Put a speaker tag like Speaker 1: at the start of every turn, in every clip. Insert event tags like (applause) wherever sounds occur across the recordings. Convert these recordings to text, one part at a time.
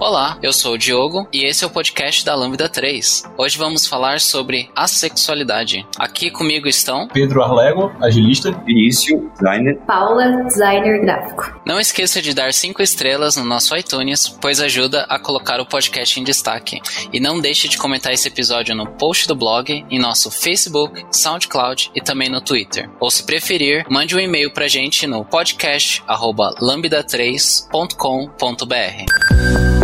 Speaker 1: Olá, eu sou o Diogo e esse é o podcast da Lambda 3. Hoje vamos falar sobre assexualidade. Aqui comigo estão
Speaker 2: Pedro Arlego, agilista,
Speaker 3: Vinícius, designer,
Speaker 4: Paula, designer gráfico.
Speaker 1: Não esqueça de dar 5 estrelas no nosso iTunes, pois ajuda a colocar o podcast em destaque. E não deixe de comentar esse episódio no post do blog, em nosso Facebook, SoundCloud e também no Twitter. Ou se preferir, mande um e-mail pra gente no podcast@lambda3.com.br.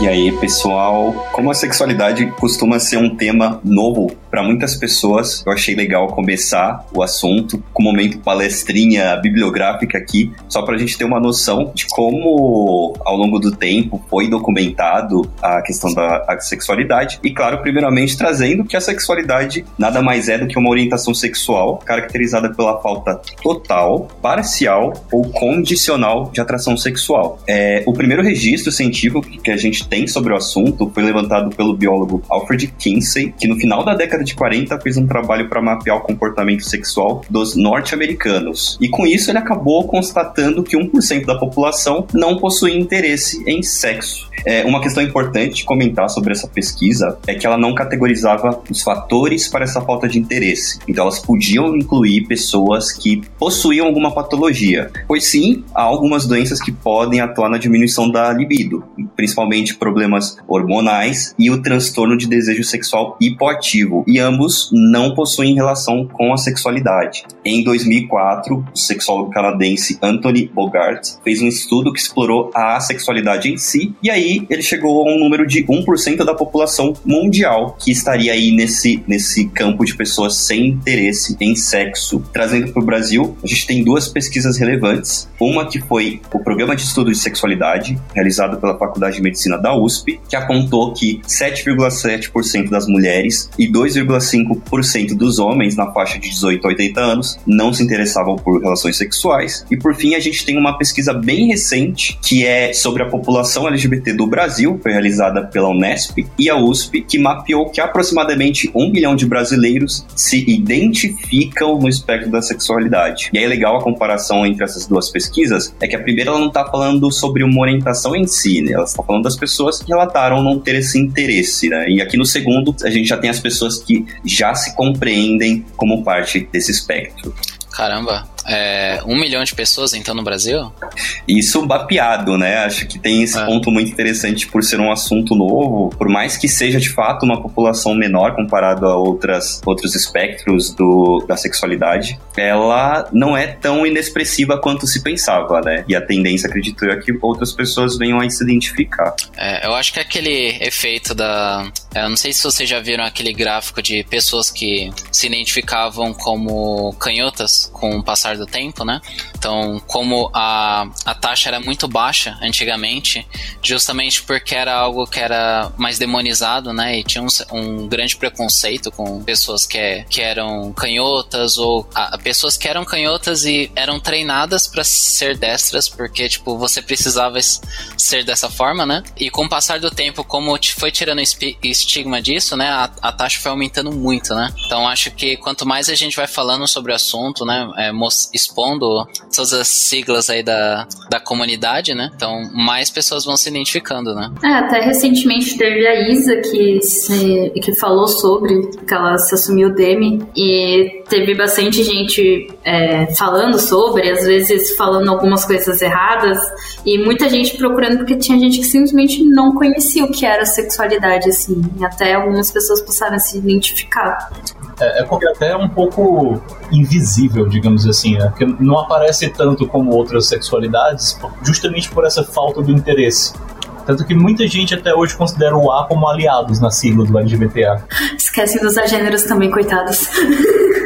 Speaker 3: E aí, pessoal, como a sexualidade costuma ser um tema novo para muitas pessoas, eu achei legal começar o assunto com um momento palestrinha bibliográfica aqui, só para a gente ter uma noção de como, ao longo do tempo, foi documentado a questão da sexualidade. E, claro, primeiramente trazendo que a sexualidade nada mais é do que uma orientação sexual caracterizada pela falta total, parcial ou condicional de atração sexual. É, o primeiro registro científico que a gente tem sobre o assunto foi levantado pelo biólogo Alfred Kinsey, que no final da década de 40 fez um trabalho para mapear o comportamento sexual dos norte-americanos. E com isso ele acabou constatando que 1% da população não possui interesse em sexo. É, uma questão importante de comentar sobre essa pesquisa é que ela não categorizava os fatores para essa falta de interesse. Então, elas podiam incluir pessoas que possuíam alguma patologia, pois sim, há algumas doenças que podem atuar na diminuição da libido, principalmente problemas hormonais e o transtorno de desejo sexual hipoativo, e ambos não possuem relação com a sexualidade. Em 2004, o sexólogo canadense Anthony Bogart fez um estudo que explorou a sexualidade em si, e aí ele chegou a um número de 1% da população mundial que estaria aí nesse, nesse campo de pessoas sem interesse em sexo. Trazendo para o Brasil, a gente tem duas pesquisas relevantes. Uma que foi o Programa de Estudo de Sexualidade, realizado pela Faculdade de Medicina da USP, que apontou que 7,7% das mulheres e 2,5% dos homens na faixa de 18 a 80 anos não se interessavam por relações sexuais. E por fim, a gente tem uma pesquisa bem recente que é sobre a população LGBT do Brasil, foi realizada pela Unesp e a USP, que mapeou que aproximadamente um milhão de brasileiros se identificam no espectro da sexualidade. E aí legal a comparação entre essas duas pesquisas, é que a primeira ela não está falando sobre uma orientação em si, né? Ela está falando das pessoas que relataram não ter esse interesse, né? E aqui no segundo, a gente já tem as pessoas que já se compreendem como parte desse espectro.
Speaker 1: Caramba, é, um milhão de pessoas então no Brasil?
Speaker 3: Isso mapeado, né? Acho que tem esse é. ponto muito interessante por ser um assunto novo, por mais que seja de fato uma população menor comparado a outras, outros espectros do, da sexualidade, ela não é tão inexpressiva quanto se pensava, né? E a tendência, acredito eu, é que outras pessoas venham a se identificar.
Speaker 1: É, eu acho que aquele efeito da. Eu não sei se vocês já viram aquele gráfico de pessoas que se identificavam como canhotas com o passar passar do tempo, né? Então, como a, a taxa era muito baixa antigamente, justamente porque era algo que era mais demonizado, né? E tinha um, um grande preconceito com pessoas que, que eram canhotas ou a, pessoesas que eram canhotas e eram treinadas para ser destras, porque, tipo, você precisava ser dessa forma, né? E com o passar do tempo, como foi tirando estigma disso, né? A, a taxa foi aumentando muito, né? Então, acho que quanto mais a gente vai falando sobre o assunto, né? É, expondo todas as siglas aí da, da comunidade, né? Então, mais pessoas vão se identificando, né?
Speaker 4: É, até recentemente teve a Isa que, se, que falou sobre que ela se assumiu Demi e teve bastante gente é, falando sobre, às vezes falando algumas coisas erradas e muita gente procurando porque tinha gente que simplesmente não conhecia o que era sexualidade, assim. E até algumas pessoas passaram a se identificar.
Speaker 2: É, é até um pouco invisível, digamos assim, né? Porque não aparece tanto como outras sexualidades, justamente por essa falta do interesse. Tanto que muita gente até hoje considera o A como aliados na sigla do LGBTA.
Speaker 4: Esquece dos agêneros também, coitados. (laughs)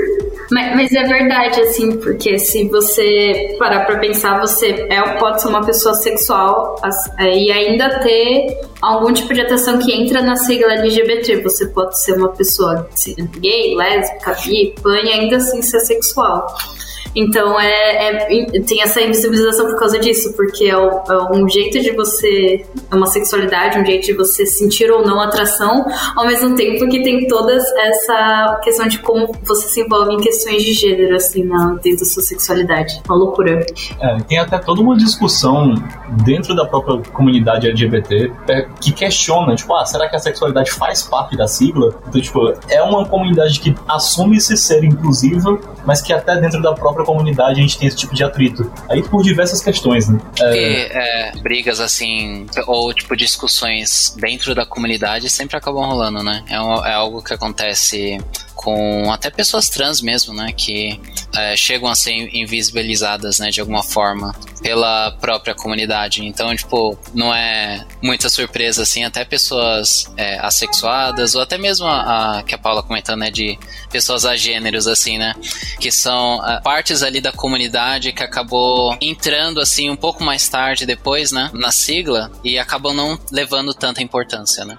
Speaker 4: Mas, mas, é verdade, assim, porque se você parar pra pensar, você é, pode ser uma pessoa sexual é, e ainda ter algum tipo de atração que entra na sigla LGBT. Você pode ser uma pessoa gay, lésbica, bi, pan e ainda assim ser sexual. Então é, é, tem essa invisibilização por causa disso, porque é, é, um jeito de você. É uma sexualidade, um jeito de você sentir ou não atração, ao mesmo tempo que tem toda essa questão de como você se envolve em questões de gênero, assim, na, dentro da sua sexualidade. Uma loucura.
Speaker 2: É, tem até toda uma discussão dentro da própria comunidade LGBT é, que questiona, tipo, ah, será que a sexualidade faz parte da sigla? Então, tipo, é uma comunidade que assume-se ser inclusiva, mas que até dentro da própria própria comunidade a gente tem esse tipo de atrito. Aí por diversas questões, né?
Speaker 1: É... é, brigas assim, ou tipo discussões dentro da comunidade sempre acabam rolando, né? É, um, é algo que acontece com até pessoas trans mesmo, né, que é, chegam a ser invisibilizadas, né, de alguma forma pela própria comunidade. Então, tipo, não é muita surpresa assim, até pessoas é, assexuadas ou até mesmo a, a, que a Paula comentando, né, de pessoas agêneros assim, né, que são a, é, partes ali da comunidade que acabou entrando assim um pouco mais tarde depois, né, na sigla e acabam não levando tanta importância, né.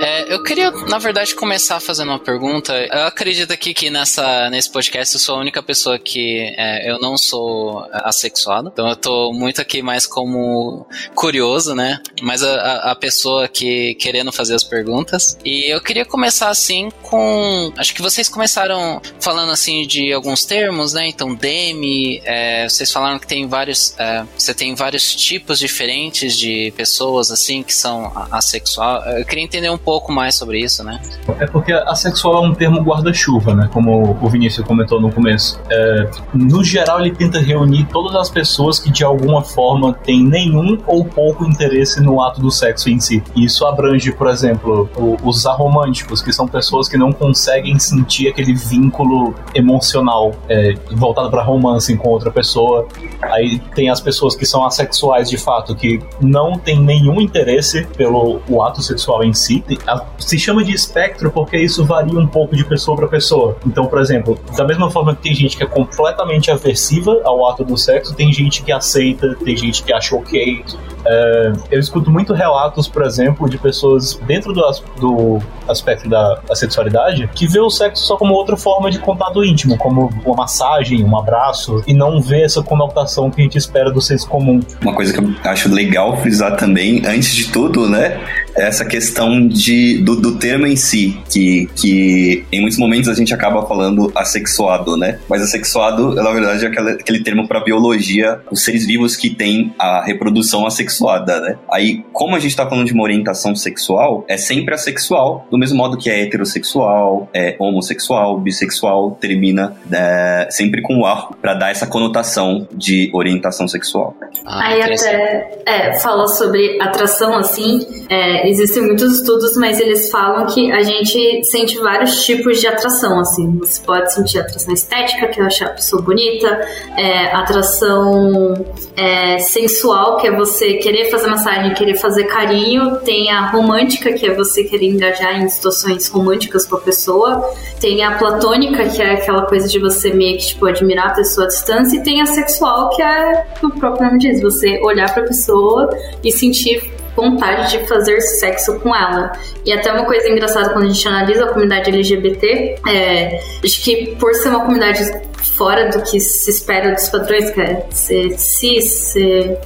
Speaker 1: É, eu queria, na verdade, começar fazendo uma pergunta. Eu acredito aqui que nessa, nesse podcast eu sou a única pessoa que é, eu não sou assexuado. Então eu tô muito aqui mais como curioso, né? Mas a, a pessoa que querendo fazer as perguntas. E eu queria começar assim com. Acho que vocês começaram falando assim de alguns termos, né? Então, Demi, é, vocês falaram que tem vários. É, você tem vários tipos diferentes de pessoas assim que são assexual. Eu queria entender um pouco mais sobre isso, né?
Speaker 2: É porque assexual é um termo guarda-chuva, né? Como o Vinícius comentou no começo. É, no geral, ele tenta reunir todas as pessoas que de alguma forma têm nenhum ou pouco interesse no ato do sexo em si. Isso abrange, por exemplo, os aromânticos, que são pessoas que não conseguem sentir aquele vínculo emocional é, voltado para romance com outra pessoa. Aí tem as pessoas que são assexuais de fato, que não têm nenhum interesse pelo o ato sexual em si se chama de espectro porque isso varia um pouco de pessoa para pessoa. Então, por exemplo, da mesma forma que tem gente que é completamente aversiva ao ato do sexo, tem gente que aceita, tem gente que acha ok. É, eu escuto muito relatos, por exemplo, de pessoas dentro do, do aspecto da, da, sexualidade que vê o sexo só como outra forma de contato íntimo, como uma massagem, um abraço, e não vê essa conotação que a gente espera do senso comum.
Speaker 3: Uma coisa que eu acho legal frisar também, antes de tudo, né, é essa questão de, do, do termo em si, que, que em muitos momentos a gente acaba falando assexuado, né? Mas assexuado, na verdade, é aquele, aquele termo para biologia, os seres vivos que têm a reprodução né? Aí, como a gente tá falando de uma orientação sexual, é sempre assexual, do mesmo modo que é heterossexual, é homossexual, bissexual, termina é, sempre com o ar para dar essa conotação de orientação sexual.
Speaker 4: Ah, Aí até é, fala sobre atração assim, é, existem muitos estudos, mas eles falam que a gente sente vários tipos de atração, assim. Você pode sentir atração estética, que é achar a pessoa bonita, é, atração é, sensual, que é você querer fazer massagem, querer fazer carinho. Tem a romântica, que é você querer engajar em situações românticas com a pessoa. Tem a platônica, que é aquela coisa de você meio que, tipo, admirar a pessoa à distância. E tem a sexual, que é, o próprio nome diz, você olhar pra pessoa e sentir vontade de fazer sexo com ela. E até uma coisa engraçada quando a gente analisa a comunidade LGBT, é, acho que por ser uma comunidade fora do que se espera dos padrões, que é ser cis, ser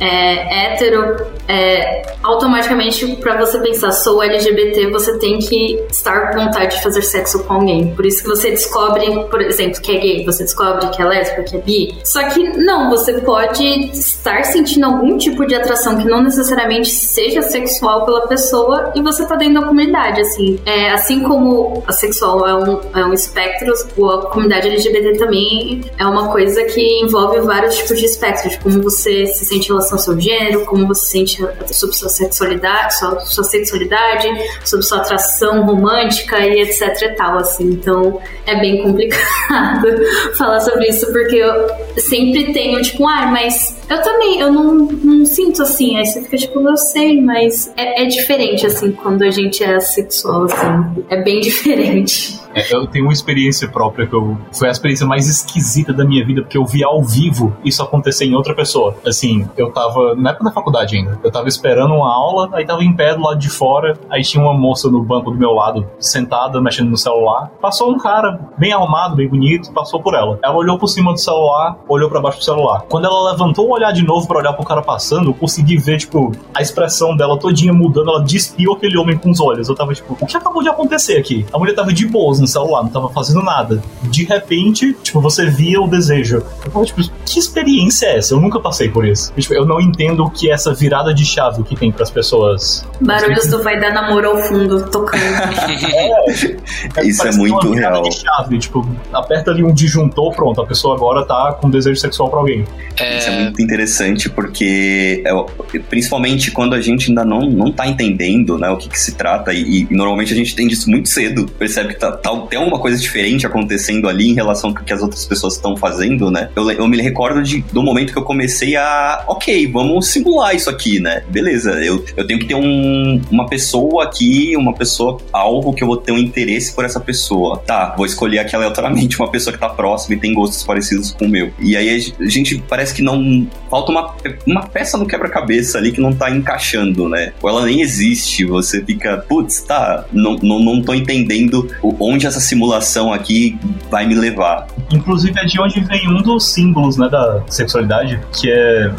Speaker 4: é, hétero, é, automaticamente para você pensar sou LGBT, você tem que estar com vontade de fazer sexo com alguém. Por isso que você descobre, por exemplo, que é gay, você descobre que é lésbica, que é bi. Só que não, você pode estar sentindo algum tipo de atração que não necessariamente seja sexual pela pessoa e você tá dentro da comunidade, assim. É, assim como a sexual é um, é um espectro, a comunidade LGBT também é uma coisa que envolve vários tipos de espectros, de como você se sente em relação ao seu gênero, como você se sente sobre sua sexualidade, sua, sua sexualidade, sobre sua atração romântica e etc e tal, assim. Então é bem complicado (laughs) falar sobre isso, porque eu sempre tenho, tipo, ah, mas eu também, eu não, não sinto assim. Aí você fica tipo, eu sei, mas é, é diferente, assim, quando a gente é sexual, assim. É bem (laughs) diferente.
Speaker 2: É, eu tenho uma experiência própria que eu, foi a experiência mais esquisita da minha vida, porque eu vi ao vivo isso acontecer em outra pessoa. Assim, eu tava, na época da faculdade ainda, eu tava esperando uma aula, aí tava em pé do lado de fora, aí tinha uma moça no banco do meu lado, sentada, mexendo no celular. Passou um cara, bem arrumado, bem bonito, passou por ela. Ela olhou por cima do celular, olhou para baixo do celular. Quando ela levantou o olhar de novo para olhar pro cara passando, eu consegui ver, tipo, a expressão dela todinha mudando, ela despiu aquele homem com os olhos. Eu tava tipo, o que acabou de acontecer aqui? A mulher tava de boas no celular, não tava fazendo nada. De repente, tipo, você via o desejo. Eu tava, tipo, que experiência é essa? Eu nunca passei por isso. Tipo, eu não entendo o que é essa virada de chave que tem pras pessoas.
Speaker 4: Barulhos do vai dar namoro ao fundo, tocando. (laughs)
Speaker 3: é, isso é muito real.
Speaker 2: De chave, tipo, aperta ali um disjuntor, pronto, a pessoa agora tá com desejo sexual pra alguém.
Speaker 3: É... Isso é muito interessante porque, é, principalmente quando a gente ainda não, não tá entendendo né, o que, que se trata, e, e, normalmente a gente entende isso muito cedo, percebe que tá, tá, tem alguma coisa diferente acontecendo ali em relação ao que as outras pessoas estão fazendo, né? Eu, eu me recordo de, do momento que eu comecei a, ok, vamos simular isso aqui, né? Beleza, eu, eu tenho que ter um, uma pessoa aqui, uma pessoa, algo que eu vou ter um interesse por essa pessoa. Tá, vou escolher aqui aleatoriamente (laughs) uma pessoa que tá próxima e tem gostos parecidos com o meu. E aí a gente parece que não. Falta uma, uma peça no quebra-cabeça ali que não tá encaixando, né? Ou ela nem existe, você fica, putz, tá, não, não, não tô entendendo onde essa simulação aqui vai me levar.
Speaker 2: Inclusive é de onde vem um dos símbolos, né, da sexualidade, que é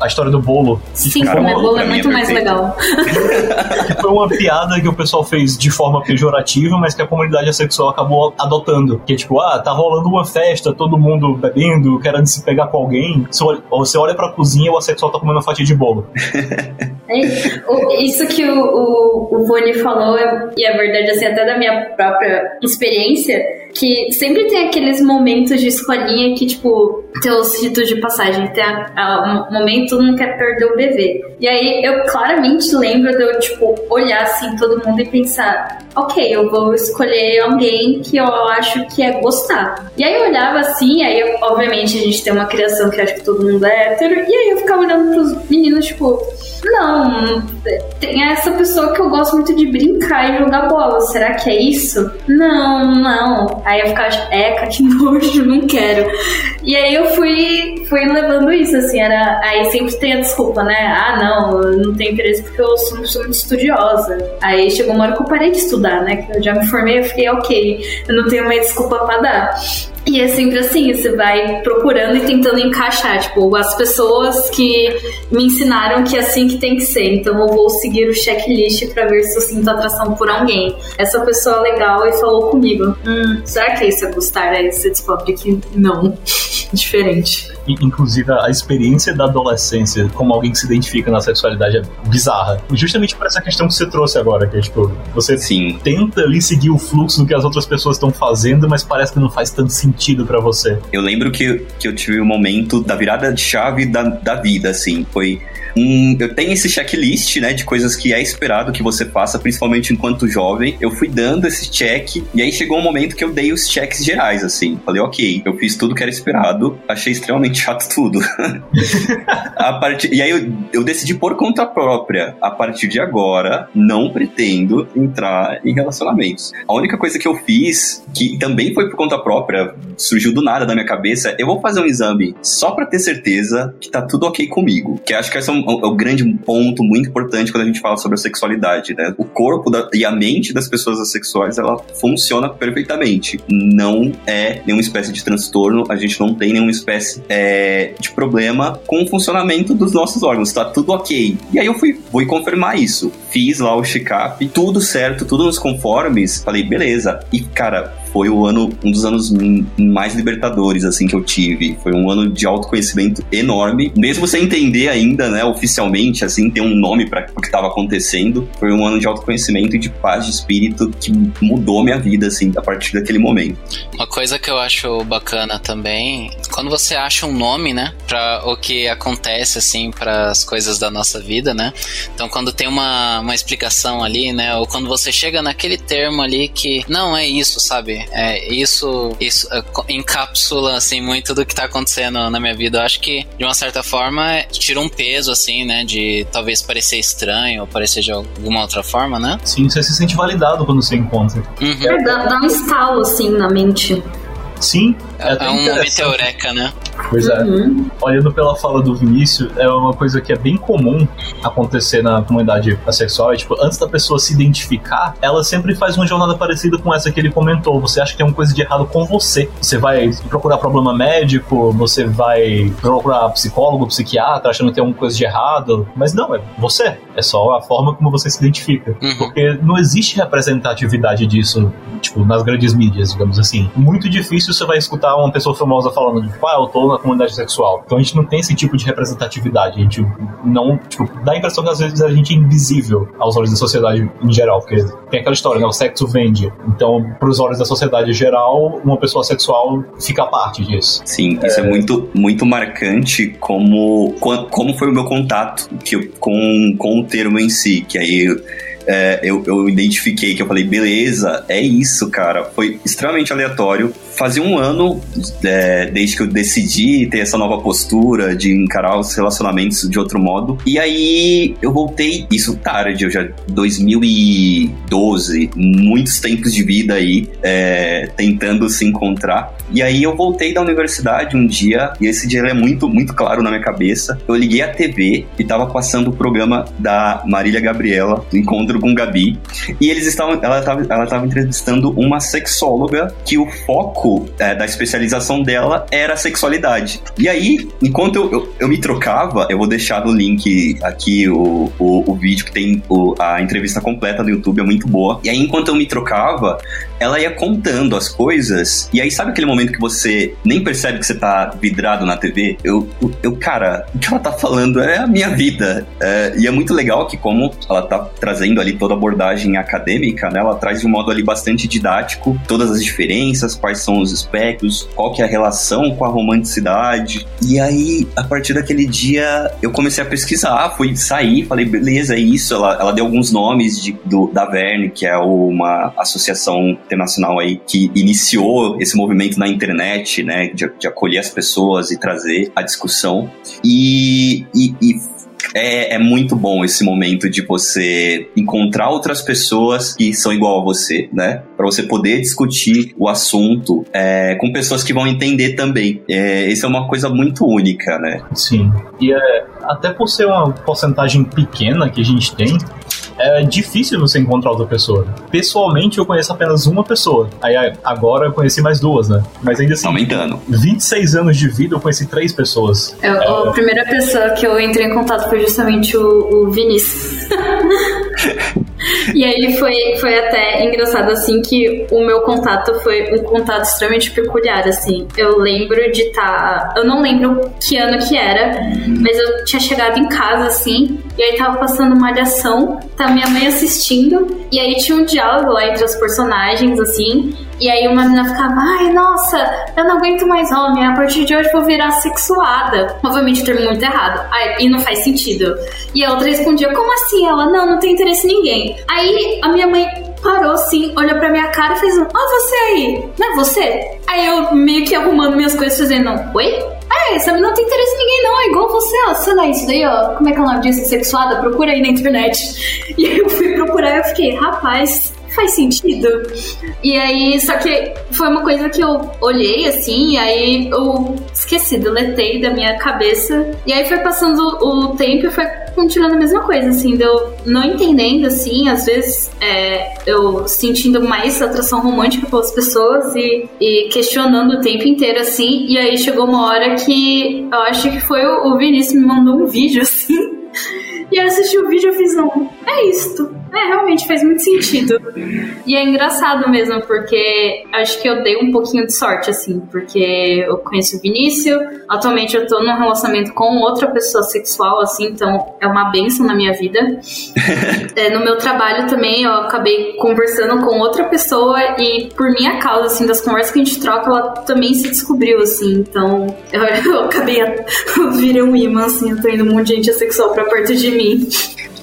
Speaker 2: a história do bolo.
Speaker 4: Sim, o bolo é muito é mais legal. (laughs)
Speaker 2: que foi uma piada que o pessoal fez de forma pejorativa, mas que a comunidade sexual acabou adotando. Que é tipo, ah, tá rolando uma festa, todo mundo bebendo, querendo se pegar com alguém. Você olha pra cozinha e o assexual tá comendo uma fatia de bolo. (laughs)
Speaker 4: É, isso que o, o, o Vone falou, é, e é verdade, assim, até da minha própria experiência, que sempre tem aqueles momentos de escolinha que, tipo, tem os ritos de passagem, tem um momento não quer perder o bebê. E aí eu claramente lembro de eu, tipo, olhar assim todo mundo e pensar, ok, eu vou escolher alguém que eu acho que é gostar. E aí eu olhava assim, aí eu, obviamente a gente tem uma criação que acho que todo mundo é hétero, e aí eu ficava olhando pros meninos, tipo, não, tem essa pessoa que eu gosto muito de brincar e jogar bola. Será que é isso? Não, não. Aí eu ficava, eca, que (laughs) nojo, não quero. E aí eu fui, fui levando isso, assim, era. Aí sempre tem a desculpa, né? Ah, não, eu não tenho interesse porque eu sou, sou muito estudiosa. Aí chegou uma hora que eu parei de estudar, né? Que eu já me formei, eu fiquei, ok, eu não tenho mais desculpa pra dar. E é sempre assim, você vai procurando e tentando encaixar, tipo, as pessoas que me ensinaram que é assim que tem que ser. Então eu vou seguir o checklist para ver se eu sinto atração por alguém. Essa pessoa é legal e falou comigo. Hum, será que é isso é gostar? Aí você descobre que não. (laughs) Diferente.
Speaker 2: Inclusive, a experiência da adolescência como alguém que se identifica na sexualidade é bizarra. Justamente por essa questão que você trouxe agora, que é tipo, você Sim. tenta ali seguir o fluxo do que as outras pessoas estão fazendo, mas parece que não faz tanto sentido para você.
Speaker 3: Eu lembro que, que eu tive um momento da virada de chave da, da vida, assim. Foi um, eu tenho esse checklist, né, de coisas que é esperado que você faça, principalmente enquanto jovem. Eu fui dando esse check e aí chegou um momento que eu dei os checks gerais, assim. Falei, ok, eu fiz tudo que era esperado, achei extremamente chato tudo. (laughs) a partir, e aí eu, eu decidi por conta própria. A partir de agora, não pretendo entrar em relacionamentos. A única coisa que eu fiz, que também foi por conta própria, surgiu do nada na minha cabeça, eu vou fazer um exame só para ter certeza que tá tudo ok comigo. Que acho que essa é é o grande ponto muito importante quando a gente fala sobre a sexualidade, né? O corpo da, e a mente das pessoas assexuais, ela funciona perfeitamente. Não é nenhuma espécie de transtorno, a gente não tem nenhuma espécie é, de problema com o funcionamento dos nossos órgãos, tá tudo ok. E aí eu fui, fui confirmar isso. Fiz lá o check-up, tudo certo, tudo nos conformes. Falei, beleza. E, cara, foi o ano, um dos anos mais libertadores, assim, que eu tive. Foi um ano de autoconhecimento enorme. Mesmo sem entender ainda, né, oficialmente, assim, ter um nome para o que estava acontecendo, foi um ano de autoconhecimento e de paz de espírito que mudou minha vida, assim, a partir daquele momento.
Speaker 1: Uma coisa que eu acho bacana também, quando você acha um nome, né, para o que acontece, assim, para as coisas da nossa vida, né? Então, quando tem uma, uma explicação ali, né, ou quando você chega naquele termo ali que não é isso, sabe? É isso, isso é, encapsula, assim, muito do que tá acontecendo na minha vida. Eu acho que, de uma certa forma, tira um peso, assim, né, de talvez parecer estranho ou parecer de alguma outra forma, né?
Speaker 2: Sim, você se sente validado quando você encontra.
Speaker 4: Uhum. É, dá, dá um estalo, assim, na mente.
Speaker 2: Sim,
Speaker 1: é, é um momento eureka, né?
Speaker 2: Pois é. Uhum. Olhando pela fala do Vinícius, é uma coisa que é bem comum acontecer na comunidade assexual. É, tipo, antes da pessoa se identificar, ela sempre faz uma jornada parecida com essa que ele comentou. Você acha que tem uma coisa de errado com você. Você vai procurar problema médico, você vai procurar psicólogo, psiquiatra, achando que tem alguma coisa de errado. Mas não, é você. É só a forma como você se identifica. Uhum. Porque não existe representatividade disso, tipo, nas grandes mídias, digamos assim. Muito difícil você vai escutar uma pessoa famosa falando, tipo, ah, eu tô na comunidade sexual. Então a gente não tem esse tipo de representatividade. A gente não, tipo, dá a impressão que às vezes a gente é invisível aos olhos da sociedade em geral, porque tem aquela história, né? O sexo vende. Então, pros olhos da sociedade geral, uma pessoa sexual fica parte disso.
Speaker 3: Sim, isso é, é muito, muito marcante como, como foi o meu contato que, com, com o termo em si, que aí é, eu, eu identifiquei que eu falei, beleza, é isso, cara. Foi extremamente aleatório. Fazia um ano é, desde que eu decidi ter essa nova postura de encarar os relacionamentos de outro modo. E aí eu voltei, isso tarde, eu já 2012, muitos tempos de vida aí, é, tentando se encontrar. E aí eu voltei da universidade um dia, e esse dia é muito, muito claro na minha cabeça. Eu liguei a TV e tava passando o programa da Marília Gabriela, do Encontro com Gabi, e eles estavam, ela estava ela tava entrevistando uma sexóloga que o foco é, da especialização dela era a sexualidade. E aí, enquanto eu, eu, eu, me trocava, eu vou deixar no link aqui o, o, o vídeo que tem o, a entrevista completa no YouTube, é muito boa. E aí, enquanto eu me trocava, ela ia contando as coisas, e aí sabe aquele momento que você nem percebe que você tá vidrado na TV? Eu, eu cara, o que ela tá falando é a minha vida. É, e é muito legal que como ela tá trazendo ali toda a abordagem acadêmica, né, ela traz de um modo ali bastante didático todas as diferenças, quais são os aspectos, qual que é a relação com a romanticidade. E aí, a partir daquele dia, eu comecei a pesquisar, fui sair, falei, beleza, é isso. Ela, ela deu alguns nomes de, do, da Verne, que é uma associação internacional aí que iniciou esse movimento na internet, né, de, de acolher as pessoas e trazer a discussão. E, e, e é, é, muito bom esse momento de você encontrar outras pessoas que são igual a você, né? Para você poder discutir o assunto é, com pessoas que vão entender também. É, isso é uma coisa muito única, né?
Speaker 2: Sim. E é, até por ser uma porcentagem pequena que a gente tem, é difícil você encontrar outra pessoa. Pessoalmente, eu conheço apenas uma pessoa. Aí agora eu conheci mais duas, né? Mas ainda assim.
Speaker 3: Aumentando.
Speaker 2: 26 anos de vida, eu conheci três pessoas.
Speaker 4: É, é... A primeira pessoa que eu entrei em contato foi justamente o, o Vinícius. (laughs) e aí foi, foi até engraçado, assim, que o meu contato foi um contato extremamente peculiar, assim. Eu lembro de estar. Tá, eu não lembro que ano que era, mas eu tinha chegado em casa, assim, e aí tava passando uma alhação, tá minha mãe assistindo, e aí tinha um diálogo lá entre os personagens, assim, e aí uma menina ficava, ai, nossa, eu não aguento mais homem, a partir de hoje vou virar sexuada. Obviamente termo muito errado, ai, e não faz sentido. E a outra respondia, como assim? Ela, não, não tem interesse em ninguém. Aí a minha mãe parou assim, olhou pra minha cara e fez um, ó, oh, você aí, não é você? Aí eu meio que arrumando minhas coisas, fazendo, oi? É, essa não tem interesse em ninguém, não. É igual você, ó. Sei lá, isso daí, ó. Como é que é o nome disso? Sexuada? Procura aí na internet. (laughs) E aí eu fui procurar e eu fiquei, rapaz, faz sentido. E aí, só que foi uma coisa que eu olhei assim, e aí eu esqueci, deletei da minha cabeça. E aí foi passando o tempo e foi continuando a mesma coisa, assim, eu não entendendo, assim, às vezes é, eu sentindo mais atração romântica pelas pessoas e, e, questionando o tempo inteiro, assim, e aí chegou uma hora que eu acho que foi o, o Vinícius me mandou um vídeo, assim. E eu assisti o vídeo e fiz, não, é isto. É, realmente faz muito sentido. E é engraçado mesmo, porque acho que eu dei um pouquinho de sorte, assim, porque eu conheço o Vinícius, atualmente eu tô num relacionamento com outra pessoa sexual, assim, então é uma benção na minha vida. (laughs) é, no meu trabalho também, eu acabei conversando com outra pessoa e por minha causa, assim, das conversas que a gente troca, ela também se descobriu, assim, então eu, (laughs) eu acabei, eu (laughs) virei um imã, assim, atraindo um monte de gente assexual pra perto de mim.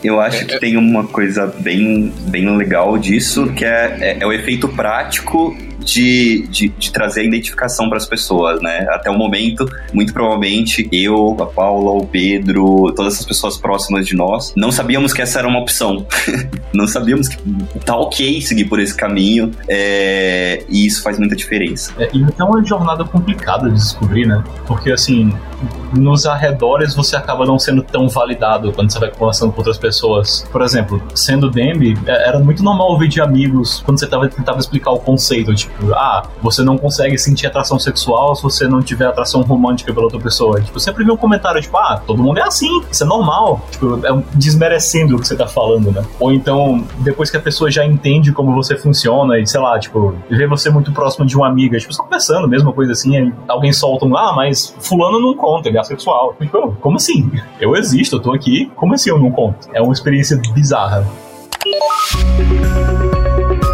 Speaker 3: Eu acho que tem uma coisa bem, bem legal disso, que é, é, é o efeito prático de, de, de trazer a identificação para as pessoas, né? Até o momento, muito provavelmente, eu, a Paula, o Pedro, todas essas pessoas próximas de nós, não sabíamos que essa era uma opção. (laughs) não sabíamos que tá ok seguir por esse caminho, é, e isso faz muita diferença.
Speaker 2: É, e é uma jornada complicada de descobrir, né? Porque, assim, nos arredores você acaba não sendo tão validado quando você vai conversando com outras pessoas. Por exemplo, sendo Demby, é, era muito normal ouvir de amigos quando você tava, tentava explicar o conceito, tipo, ah, você não consegue sentir atração sexual se você não tiver atração romântica pela outra pessoa. Tipo, sempre vi um comentário, tipo, ah, todo mundo é assim, isso é normal. Tipo, é um desmerecendo o que você tá falando, né? Ou então, depois que a pessoa já entende como você funciona e, sei lá, tipo, vê você muito próximo de uma amiga, tipo, só conversando, mesma coisa assim, alguém solta um, ah, mas fulano não conta, ele é sexual. Tipo, como assim? Eu existo, eu tô aqui, como assim eu não conto? É uma experiência bizarra.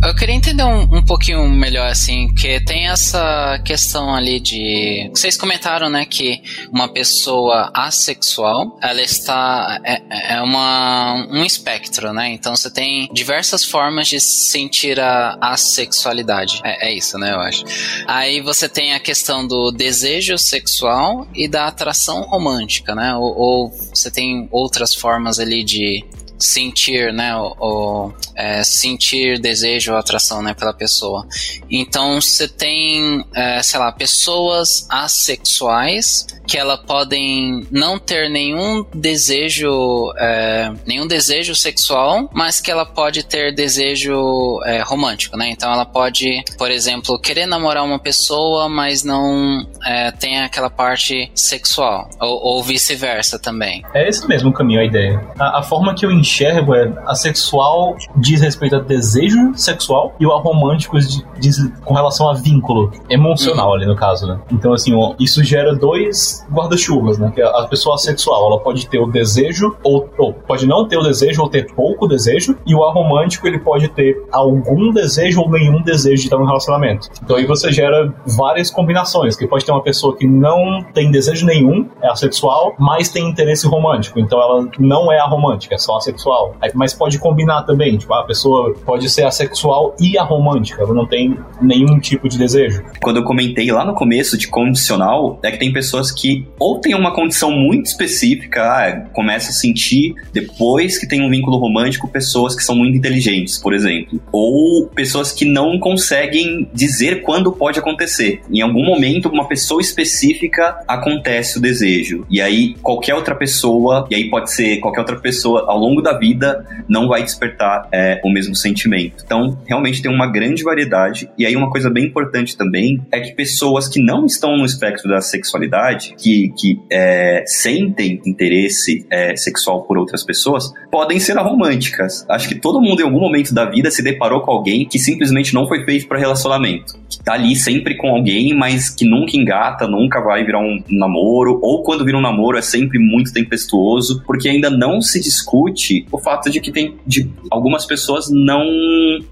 Speaker 1: Eu queria entender um, um pouquinho melhor, assim, que tem essa questão ali de. Vocês comentaram, né, que uma pessoa assexual, ela está. É, é uma, um espectro, né? Então você tem diversas formas de sentir a assexualidade. É, é isso, né, eu acho. Aí você tem a questão do desejo sexual e da atração romântica, né? Ou, ou você tem outras formas ali de sentir, né, o, o é, sentir desejo ou atração, né, pela pessoa. Então você tem, é, sei lá, pessoas assexuais que ela podem não ter nenhum desejo, é, nenhum desejo sexual, mas que ela pode ter desejo é, romântico, né? Então ela pode, por exemplo, querer namorar uma pessoa, mas não é, tem aquela parte sexual, ou, ou vice-versa também.
Speaker 2: É esse mesmo caminho a ideia. A, a, forma que eu enxergo é a sexual diz respeito a desejo sexual e o aromântico diz com relação a vínculo emocional uhum. ali no caso, né? Então assim, ó, isso gera dois guarda-chuvas, né? Que a pessoa sexual, ela pode ter o desejo, ou, ou, pode não ter o desejo, ou ter pouco desejo, e o aromântico, ele pode ter algum desejo ou nenhum desejo de estar no relacionamento. Então aí você gera várias combinações, que pode ter uma pessoa que não tem desejo nenhum, é assexual, mas tem interesse romântico, então ela não é aromântica, é só assexual. Aí, mas pode combinar também, tipo, a pessoa pode ser assexual e aromântica, ela não tem nenhum tipo de desejo.
Speaker 3: Quando eu comentei lá no começo de condicional, é que tem pessoas que ou tem uma condição muito específica, ah, começa a sentir depois que tem um vínculo romântico pessoas que são muito inteligentes, por exemplo, ou pessoas que não conseguem dizer quando pode acontecer. Em algum momento, uma pessoa específica acontece o desejo, e aí qualquer outra pessoa, e aí pode ser qualquer outra pessoa ao longo da vida não vai despertar é, o mesmo sentimento. Então, realmente tem uma grande variedade, e aí uma coisa bem importante também é que pessoas que não estão no espectro da sexualidade, que, que é, sentem interesse é, sexual por outras pessoas podem ser românticas. Acho que todo mundo em algum momento da vida se deparou com alguém que simplesmente não foi feito para relacionamento. Que tá ali sempre com alguém, mas que nunca engata, nunca vai virar um namoro, ou quando vira um namoro é sempre muito tempestuoso, porque ainda não se discute o fato de que tem de algumas pessoas não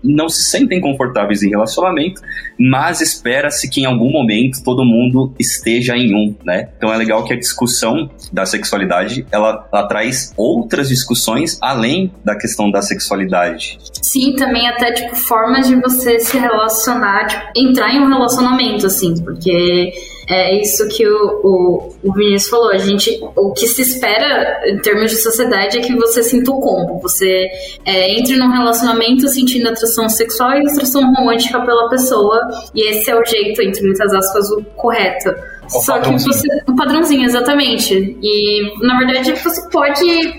Speaker 3: não se sentem confortáveis em relacionamento, mas espera-se que em algum momento todo mundo esteja em um, né? Então é legal que a discussão da sexualidade ela, ela traz outras discussões além da questão da sexualidade.
Speaker 4: Sim, também até tipo formas de você se relacionar, tipo, entrar em um relacionamento assim, porque é isso que o, o, o Vinícius falou. A gente, o que se espera em termos de sociedade é que você sinta o combo. Você é, entre num relacionamento sentindo atração sexual e atração romântica pela pessoa, e esse é o jeito, entre muitas aspas, o correto.
Speaker 2: O
Speaker 4: Só que você. O padrãozinho, exatamente. E, na verdade, você pode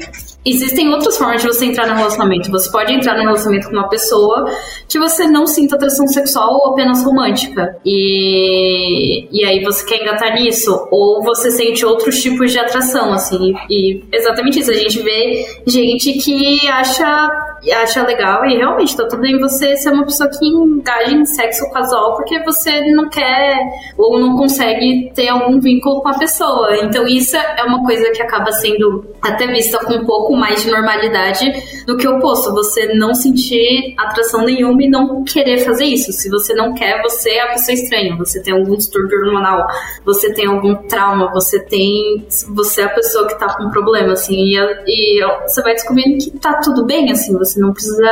Speaker 4: existem outras formas de você entrar no relacionamento. Você pode entrar no relacionamento com uma pessoa que você não sinta atração sexual ou apenas romântica. E, e aí você quer engatar nisso. Ou você sente outros tipos de atração, assim. E, exatamente isso. A gente vê gente que acha acha legal e realmente tá tudo bem você ser uma pessoa que engaja em sexo casual porque você não quer ou não consegue ter algum vínculo com a pessoa. Então isso é uma coisa que acaba sendo até vista com um pouco mais de normalidade do que o oposto. Você não sentir atração nenhuma e não querer fazer isso. Se você não quer, você é a pessoa estranha. Você tem algum distúrbio hormonal, você tem algum trauma, você tem. Você é a pessoa que tá com problema, assim. E, e você vai descobrindo que tá tudo bem, assim. Você não precisa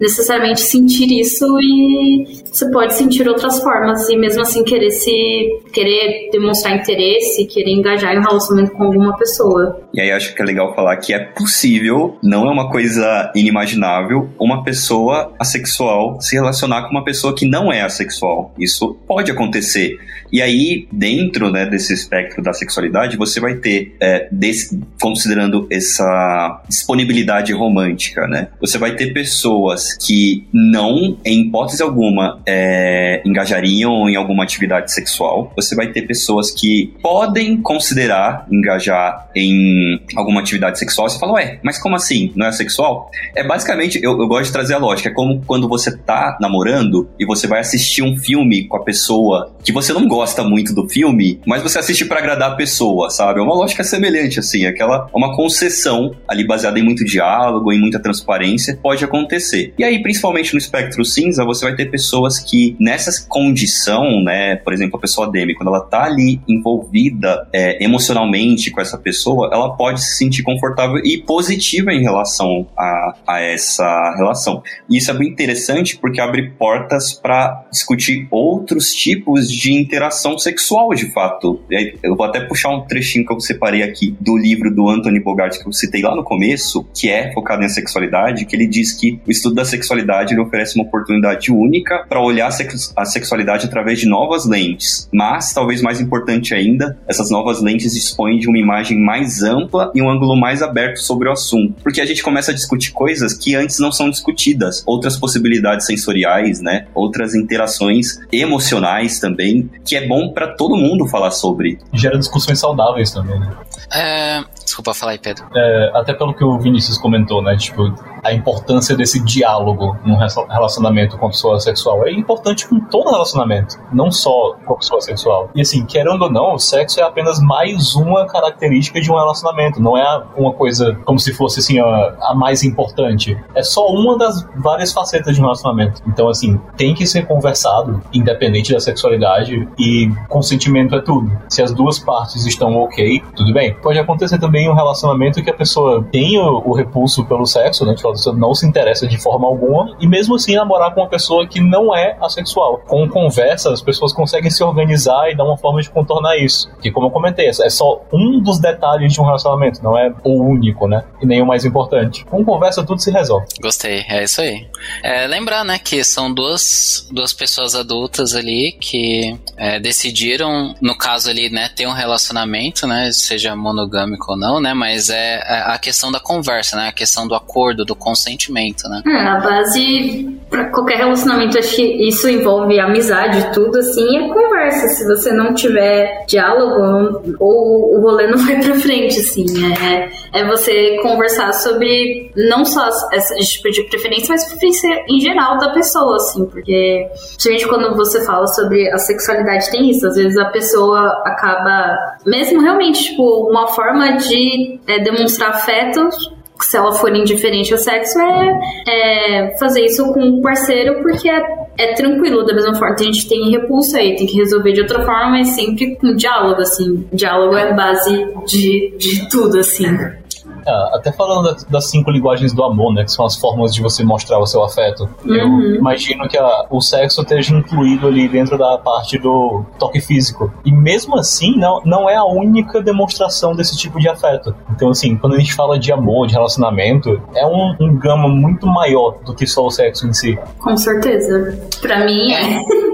Speaker 4: necessariamente sentir isso e você pode sentir outras formas e mesmo assim querer se. querer demonstrar interesse, querer engajar em um relacionamento com alguma pessoa.
Speaker 3: E aí acho que é legal falar que é possível, não é uma coisa inimaginável, uma pessoa assexual se relacionar com uma pessoa que não é assexual. Isso pode acontecer. E aí, dentro né, desse espectro da sexualidade, você vai ter, é, desse, considerando essa disponibilidade romântica, né? Você vai ter pessoas que não, em hipótese alguma, é, engajariam em alguma atividade sexual. Você vai ter pessoas que podem considerar engajar em alguma atividade sexual. Você fala, ué, mas como assim? Não é sexual? É basicamente, eu, eu gosto de trazer a lógica. É como quando você tá namorando e você vai assistir um filme com a pessoa que você não gosta muito do filme, mas você assiste para agradar a pessoa, sabe? É uma lógica semelhante, assim, aquela uma concessão ali baseada em muito diálogo, em muita transparência, pode acontecer. E aí, principalmente no espectro cinza, você vai ter pessoas que nessa condição, né, por exemplo, a pessoa Demi, quando ela tá ali envolvida é, emocionalmente com essa pessoa, ela pode se sentir confortável e positiva em relação a, a essa relação. E isso é bem interessante porque abre portas para discutir outros tipos de interação sexual, de fato. Eu vou até puxar um trechinho que eu separei aqui do livro do Anthony Bogart que eu citei lá no começo, que é focado em sexualidade, que ele diz que o estudo da sexualidade oferece uma oportunidade única para olhar a sexualidade através de novas lentes. Mas, talvez mais importante ainda, essas novas lentes dispõem de uma imagem mais ampla e um ângulo mais aberto sobre o assunto. Porque a gente começa a discutir coisas que antes não são discutidas, outras possibilidades sensoriais, né? Outras interações emocionais também, que é bom para todo mundo falar sobre.
Speaker 2: Gera discussões saudáveis também, né?
Speaker 1: É, desculpa falar aí, Pedro.
Speaker 2: É, até pelo que o Vinícius comentou, né? Tipo, a importância desse diálogo num relacionamento com a pessoa sexual. É importante com todo relacionamento, não só com a pessoa sexual. E assim, querendo ou não, o sexo é apenas mais uma característica de um relacionamento. Não é uma coisa como se fosse assim a, a mais importante. É só uma das várias facetas de um relacionamento. Então, assim, tem que ser conversado, independente da sexualidade, e consentimento é tudo. Se as duas partes estão ok, tudo bem. Pode acontecer também um relacionamento que a pessoa tem o, o repulso pelo sexo, né? Tipo, você não se interessa de forma alguma, e mesmo assim namorar com uma pessoa que não é assexual. Com conversa, as pessoas conseguem se organizar e dar uma forma de contornar isso. Que, como eu comentei, é só um dos detalhes de um relacionamento, não é o único, né? E nem o mais importante. Com conversa, tudo se resolve.
Speaker 1: Gostei, é isso aí. É, lembrar, né, que são duas, duas pessoas adultas ali que é, decidiram, no caso ali, né, ter um relacionamento, né, seja monogâmico ou não, né, mas é, é a questão da conversa, né, a questão do acordo, do consentimento, né.
Speaker 4: É, a base para qualquer relacionamento, acho que isso envolve amizade, tudo assim, é conversa. Se você não tiver diálogo, ou o rolê não (laughs) vai pra frente, assim. É, é você conversar sobre não só esse tipo de preferência, mas preferência em geral da pessoa, assim, porque principalmente quando você fala sobre a sexualidade tem isso, às vezes a pessoa acaba, mesmo realmente, tipo, uma forma de é, demonstrar afeto se ela for indiferente ao sexo, é, é fazer isso com o parceiro, porque é, é, tranquilo, da mesma forma. A gente tem repulso aí, tem que resolver de outra forma, mas sempre com diálogo, assim. Diálogo é base de, de tudo, assim.
Speaker 2: É, até falando das cinco linguagens do amor, né? Que são as formas de você mostrar o seu afeto.
Speaker 4: Uhum.
Speaker 2: Eu imagino que a, o sexo esteja incluído ali dentro da parte do toque físico. E mesmo assim, não, não é a única demonstração desse tipo de afeto. Então, assim, quando a gente fala de amor, de relacionamento, é um, um gama muito maior do que só o sexo em si.
Speaker 4: Com certeza. Pra mim é. (laughs)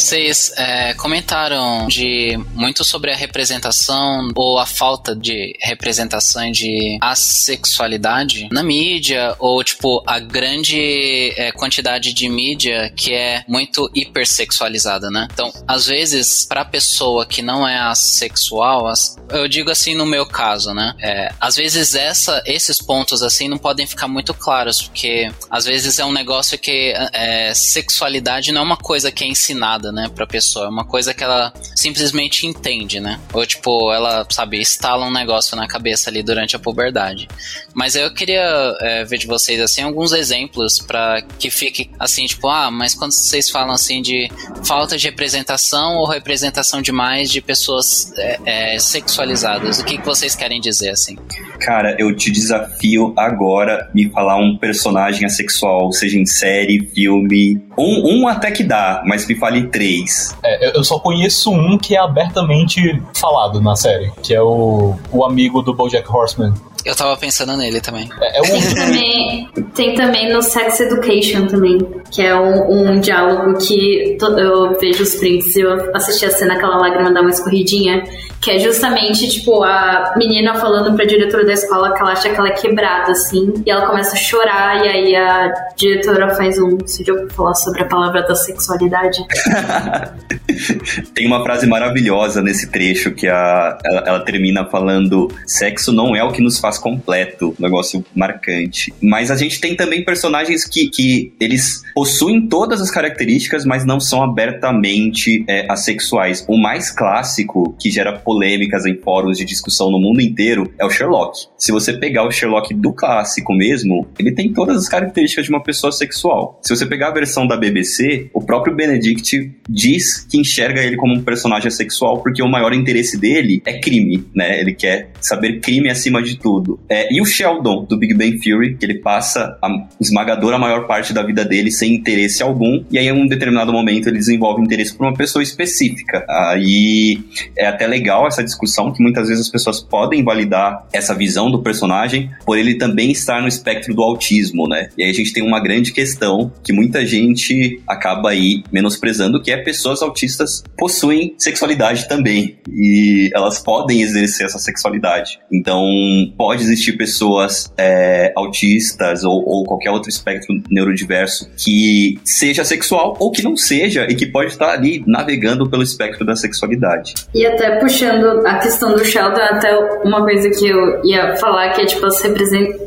Speaker 1: Vocês é, comentaram de muito sobre a representação ou a falta de representação de assexualidade na mídia ou tipo a grande é, quantidade de mídia que é muito hipersexualizada, né? Então, às vezes, para pessoa que não é assexual, eu digo assim no meu caso, né? É, às vezes essa, esses pontos assim não podem ficar muito claros porque às vezes é um negócio que é, sexualidade não é uma coisa que é ensinada, né, pra pessoa. É uma coisa que ela simplesmente entende, né? Ou, tipo, ela, sabe, instala um negócio na cabeça ali durante a puberdade. Mas eu queria é, ver de vocês, assim, alguns exemplos para que fique assim, tipo, ah, mas quando vocês falam, assim, de falta de representação ou representação demais de pessoas é, é, sexualizadas, o que, que vocês querem dizer, assim?
Speaker 3: Cara, eu te desafio agora me falar um personagem assexual, seja em série, filme. Um, um até que dá, mas me fale três.
Speaker 2: É, eu só conheço um que é abertamente falado na série, que é o, o amigo do Bojack Horseman.
Speaker 1: Eu tava pensando nele também.
Speaker 2: É, é
Speaker 4: Tem
Speaker 2: um...
Speaker 4: também, tem também no Sex Education também, que é um, um diálogo que to- eu vejo os prints e eu assisti a cena aquela lágrima dar uma escorridinha, que é justamente, tipo, a menina falando pra diretora da escola que ela acha que ela é quebrada, assim, e ela começa a chorar, e aí a diretora faz um... Já ouviu falar sobre a palavra da sexualidade? (laughs)
Speaker 3: Tem uma frase maravilhosa nesse trecho que a, ela, ela termina falando: sexo não é o que nos faz completo, um negócio marcante. Mas a gente tem também personagens que, que eles possuem todas as características, mas não são abertamente é, assexuais. O mais clássico, que gera polêmicas em fóruns de discussão no mundo inteiro, é o Sherlock. Se você pegar o Sherlock do clássico mesmo, ele tem todas as características de uma pessoa sexual. Se você pegar a versão da BBC, o próprio Benedict diz que enxerga ele como um personagem sexual porque o maior interesse dele é crime, né? Ele quer saber crime acima de tudo. É, e o Sheldon, do Big Bang Theory, que ele passa a esmagadora maior parte da vida dele sem interesse algum, e aí em um determinado momento ele desenvolve interesse por uma pessoa específica. Aí é até legal essa discussão, que muitas vezes as pessoas podem validar essa visão do personagem, por ele também estar no espectro do autismo, né? E aí a gente tem uma grande questão que muita gente acaba aí menosprezando, que é pessoas autistas possuem sexualidade também, e elas podem exercer essa sexualidade. Então, pode existir pessoas é, autistas ou, ou qualquer outro espectro neurodiverso que seja sexual ou que não seja e que pode estar ali navegando pelo espectro da sexualidade.
Speaker 4: E até puxando a questão do Sheldon, até uma coisa que eu ia falar, que é tipo,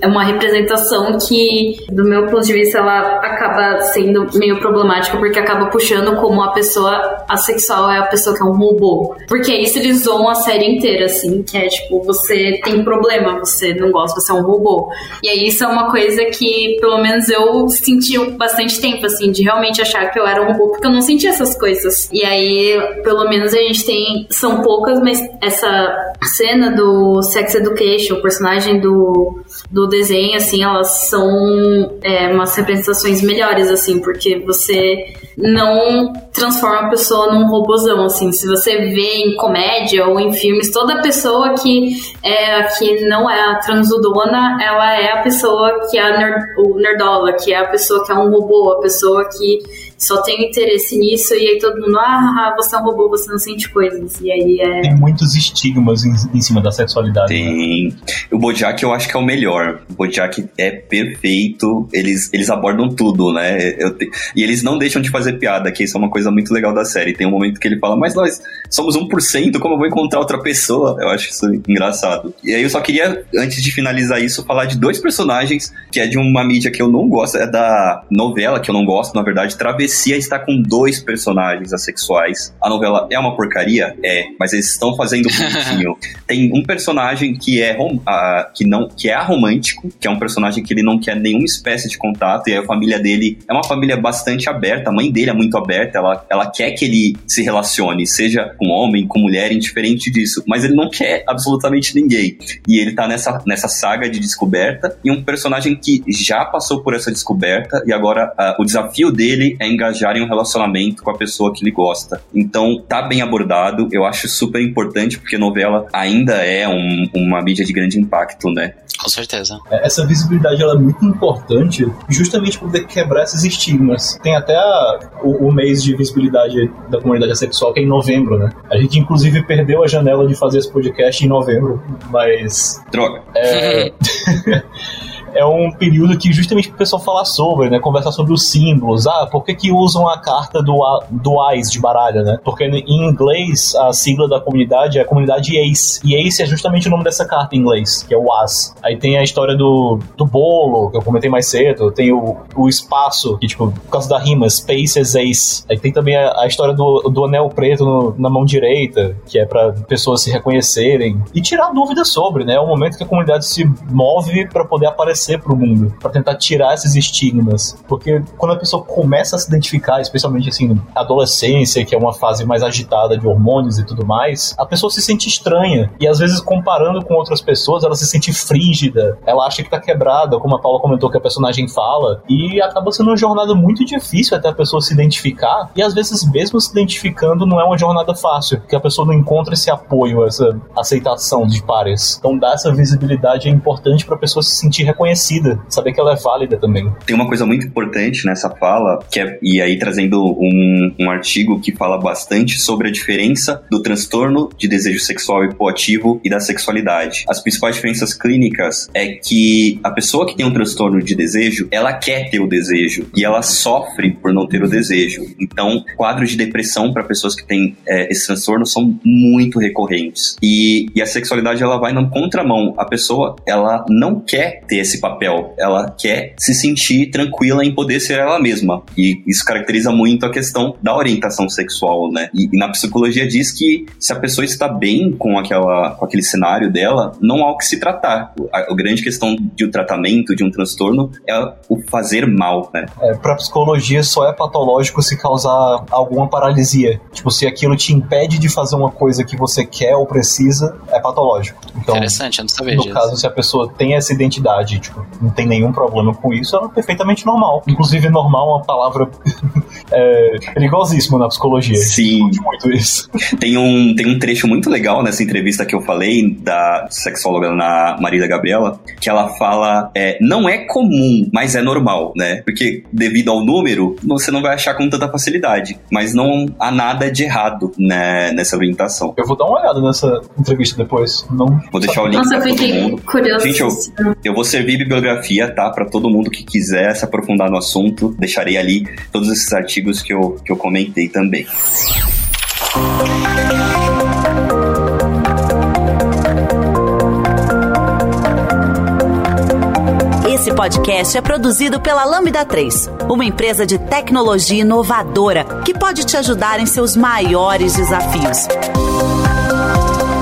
Speaker 4: é uma representação que, do meu ponto de vista, ela acaba sendo meio problemática, porque acaba puxando como a pessoa assexual é a pessoa que é um robô. Porque isso eles zoam a série inteira, assim, que é tipo, você tem problema, você não gosta, você é um robô. E aí isso é uma coisa que, pelo menos, eu senti bastante tempo, assim, de realmente achar que eu era um robô, porque eu não sentia essas coisas. E aí, pelo menos, a gente tem. São poucas, mas essa cena do Sex Education, o personagem do, do desenho, assim, elas são é, umas representações melhores, assim, porque você não transforma a pessoa num robozão, assim. Se você vê em comédia ou em filmes, toda pessoa que é que não é a transudona, ela é a pessoa que é o nerdola, que é a pessoa que é um robô, a pessoa que só tenho interesse nisso, e aí todo mundo, ah, você é um robô, você não sente coisas. E aí é.
Speaker 2: Tem muitos estigmas em, em cima da sexualidade.
Speaker 3: Né? Tem. Né? O Bojack eu acho que é o melhor. O Bojack é perfeito, eles, eles abordam tudo, né? Te... E eles não deixam de fazer piada, que isso é uma coisa muito legal da série. Tem um momento que ele fala, mas nós somos 1%, como eu vou encontrar outra pessoa? Eu acho isso engraçado. E aí eu só queria, antes de finalizar isso, falar de dois personagens, que é de uma mídia que eu não gosto, é da novela que eu não gosto, na verdade, Travessia está com dois personagens assexuais. A novela é uma porcaria? É, mas eles estão fazendo (laughs) bonitinho. Tem um personagem que é rom uh, que não que é aromântico, que é um personagem que ele não quer nenhuma espécie de contato, e a família dele é uma família bastante aberta, a mãe dele é muito aberta, ela, ela quer que ele se relacione, seja com homem, com mulher, indiferente disso, mas ele não quer absolutamente ninguém. E ele tá nessa, nessa saga de descoberta, e um personagem que já passou por essa descoberta, e agora uh, o desafio dele é engajar em um relacionamento com a pessoa que ele gosta. Então, tá bem abordado, eu acho super importante, porque novela ainda é um, uma mídia de grande impacto, né?
Speaker 1: Com certeza.
Speaker 2: É, essa visibilidade ela é muito importante justamente para poder quebrar esses estigmas. Tem até a, o, o, mês de visibilidade da comunidade sexual, que é em novembro, né? A gente, inclusive, perdeu a janela de fazer esse podcast em novembro, mas.
Speaker 3: Droga.
Speaker 2: É. (laughs) (laughs) é um período que justamente o pessoal falar sobre, né? Conversar sobre os símbolos. Ah, por que, que usam a carta do, do AIS de baralho, né? Porque em inglês a sigla da comunidade é a comunidade ACE. E ACE é justamente o nome dessa carta em inglês, que é o AS. Aí tem a história do, do bolo, que eu comentei mais cedo. Tem o, o espaço, que tipo, por causa da rima, Space is Ace. Aí tem também a, a história do, do anel preto no, na mão direita, que é para pessoas se reconhecerem. E tirar dúvidas sobre, né? É o momento que a comunidade se move para poder aparecer aparecer pro mundo, para tentar tirar esses estigmas. Porque quando a pessoa começa a se identificar, especialmente assim, adolescência, que é uma fase mais agitada de hormônios e tudo mais, a pessoa se sente estranha. E às vezes, comparando com outras pessoas, ela se sente frígida, ela acha que tá quebrada, como a Paula comentou que a personagem fala, e acaba sendo uma jornada muito difícil até a pessoa se identificar. E às vezes, mesmo se identificando, não é uma jornada fácil, porque a pessoa não encontra esse apoio, essa aceitação de pares. Então, dar essa visibilidade é importante para a pessoa se sentir reconhecida reconhecida, saber que ela é válida também.
Speaker 3: Tem uma coisa muito importante nessa fala, que é, e aí trazendo um, um artigo que fala bastante sobre a diferença do transtorno de desejo sexual hipoativo e da sexualidade. As principais diferenças clínicas é que a pessoa que tem um transtorno de desejo, ela quer ter o desejo e ela sofre por não ter o desejo. Então, quadros de depressão para pessoas que têm é, esse transtorno são muito recorrentes. E, e a sexualidade ela vai na contramão. A pessoa ela não quer ter esse papel. Ela quer se sentir tranquila em poder ser ela mesma. E isso caracteriza muito a questão da orientação sexual, né? E, e na psicologia diz que se a pessoa está bem com, aquela, com aquele cenário dela, não há o que se tratar. A, a grande questão de um tratamento, de um transtorno, é o fazer mal, né?
Speaker 2: É, pra psicologia só é patológico se causar alguma paralisia. Tipo, se aquilo te impede de fazer uma coisa que você quer ou precisa, é patológico.
Speaker 1: Então, Interessante, eu não sabia
Speaker 2: no
Speaker 1: disso.
Speaker 2: caso, se a pessoa tem essa identidade, tipo, não tem nenhum problema com isso, é perfeitamente normal. Inclusive, normal é uma palavra é, perigosíssima na psicologia.
Speaker 3: Sim.
Speaker 2: Muito isso. (laughs)
Speaker 3: Tem um, tem um trecho muito legal nessa entrevista que eu falei da sexóloga na Marília Gabriela, que ela fala: é, não é comum, mas é normal, né? Porque devido ao número, você não vai achar com tanta facilidade. Mas não há nada de errado né, nessa orientação.
Speaker 2: Eu vou dar uma olhada nessa entrevista depois. Não...
Speaker 3: Vou deixar o link
Speaker 4: Nossa, pra todo mundo. Curioso.
Speaker 3: Gente, eu, eu vou servir bibliografia, tá? Para todo mundo que quiser se aprofundar no assunto, deixarei ali todos esses artigos que eu, que eu comentei também.
Speaker 5: Esse podcast é produzido pela Lambda 3, uma empresa de tecnologia inovadora que pode te ajudar em seus maiores desafios.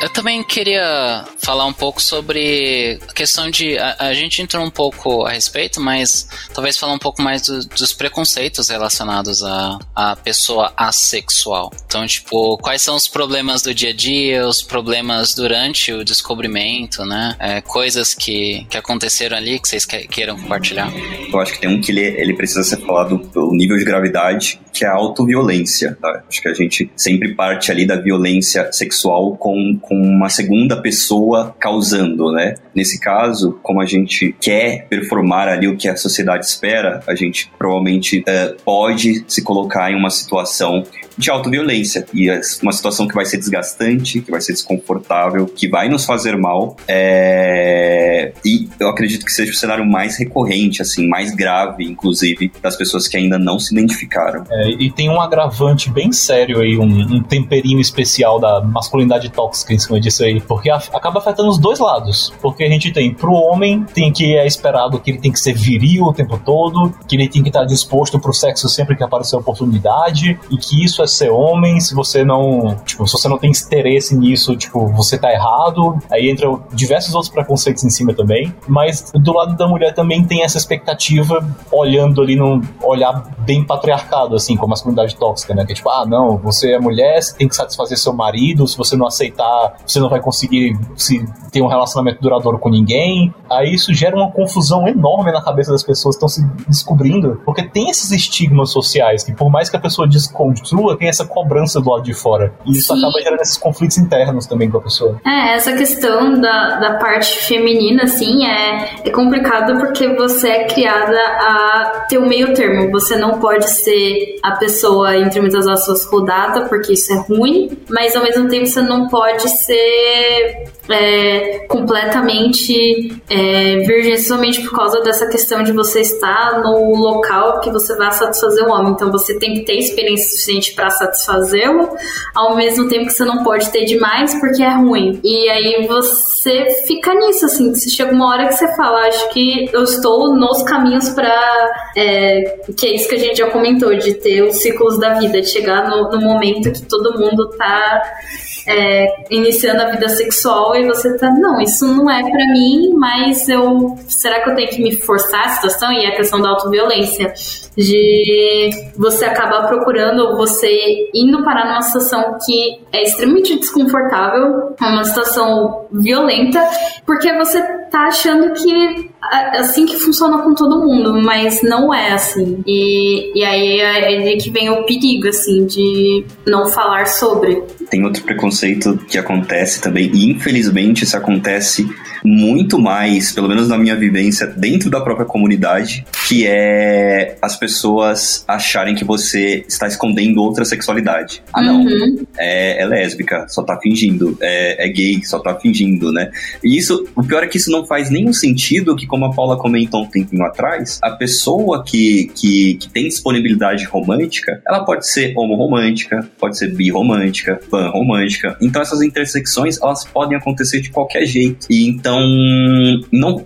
Speaker 1: Eu também queria falar um pouco sobre a questão de. A, a gente entrou um pouco a respeito, mas talvez falar um pouco mais do, dos preconceitos relacionados à, pessoa assexual. Então, tipo, quais são os problemas do dia a dia, os problemas durante o descobrimento, né? É, coisas que, que aconteceram ali que vocês queiram compartilhar?
Speaker 3: Eu acho que tem um que ele, ele precisa ser falado pelo nível de gravidade, que é a autoviolência. Tá? Acho que a gente sempre parte ali da violência sexual com, com uma segunda pessoa causando, né? Nesse caso, como a gente quer performar ali o que a sociedade espera, a gente provavelmente uh, pode se colocar em uma situação de autoviolência. E é uma situação que vai ser desgastante, que vai ser desconfortável, que vai nos fazer mal. É... E eu acredito que seja o cenário mais recorrente, assim, mais grave, inclusive, das pessoas que ainda não se identificaram.
Speaker 2: É, e tem um agravante bem sério aí, um, um, temperinho especial da masculinidade tóxica em cima disso aí, porque acaba afetando os dois lados. Porque a gente tem, pro homem, tem que é esperado que ele tem que ser viril o tempo todo, que ele tem que estar disposto pro sexo sempre que aparecer a oportunidade, e que isso é ser homem, se você não, tipo, se você não tem interesse nisso, tipo, você tá errado. Aí entram diversos outros preconceitos em cima também, mas do lado da mulher também tem essa expectativa olhando ali num olhar bem patriarcado assim, com a masculinidade tóxica, né? Que é tipo, ah, não, você é mulher, você tem que satisfazer seu marido, se você não aceitar, você não vai conseguir se ter um relacionamento duradouro com ninguém. Aí isso gera uma confusão enorme na cabeça das pessoas que estão se descobrindo, porque tem esses estigmas sociais que por mais que a pessoa desconstrua, tem essa cobrança do lado de fora. E isso Sim. acaba gerando esses conflitos internos também com a pessoa.
Speaker 4: É, essa questão da, da parte feminina, assim, é, é complicado porque você é criada a ter o um meio termo. Você não pode ser a pessoa, entre muitas aspas, rodada, porque isso é ruim, mas ao mesmo tempo você não pode ser é, completamente é, virgem somente por causa dessa questão de você estar no local que você vai satisfazer o homem. Então você tem que ter experiência suficiente para satisfazê-lo, ao mesmo tempo que você não pode ter demais porque é ruim. E aí você fica nisso, assim, se chega uma hora que você fala, acho que eu estou nos caminhos para é, que é isso que a gente já comentou, de ter os ciclos da vida, de chegar no, no momento que todo mundo tá é, iniciando a vida sexual e você tá, não, isso não é para mim, mas eu, será que eu tenho que me forçar a situação? E a questão da autoviolência, de você acabar procurando, você indo parar numa situação que é extremamente desconfortável, é uma situação violenta, porque você tá achando que assim que funciona com todo mundo, mas não é assim. E, e aí é que vem o perigo, assim, de não falar sobre.
Speaker 3: Tem outro preconceito que acontece também, e infelizmente isso acontece muito mais, pelo menos na minha vivência, dentro da própria comunidade, que é as pessoas acharem que você está escondendo outra sexualidade. Ah, não, uhum. é, é, lésbica, só tá fingindo, é, é, gay, só tá fingindo, né? E isso, o pior é que isso não faz nenhum sentido, que como a Paula comentou um tempinho atrás, a pessoa que, que, que tem disponibilidade romântica, ela pode ser homoromântica, pode ser biromântica, pan-romântica. Então essas intersecções, elas podem acontecer de qualquer jeito. E então não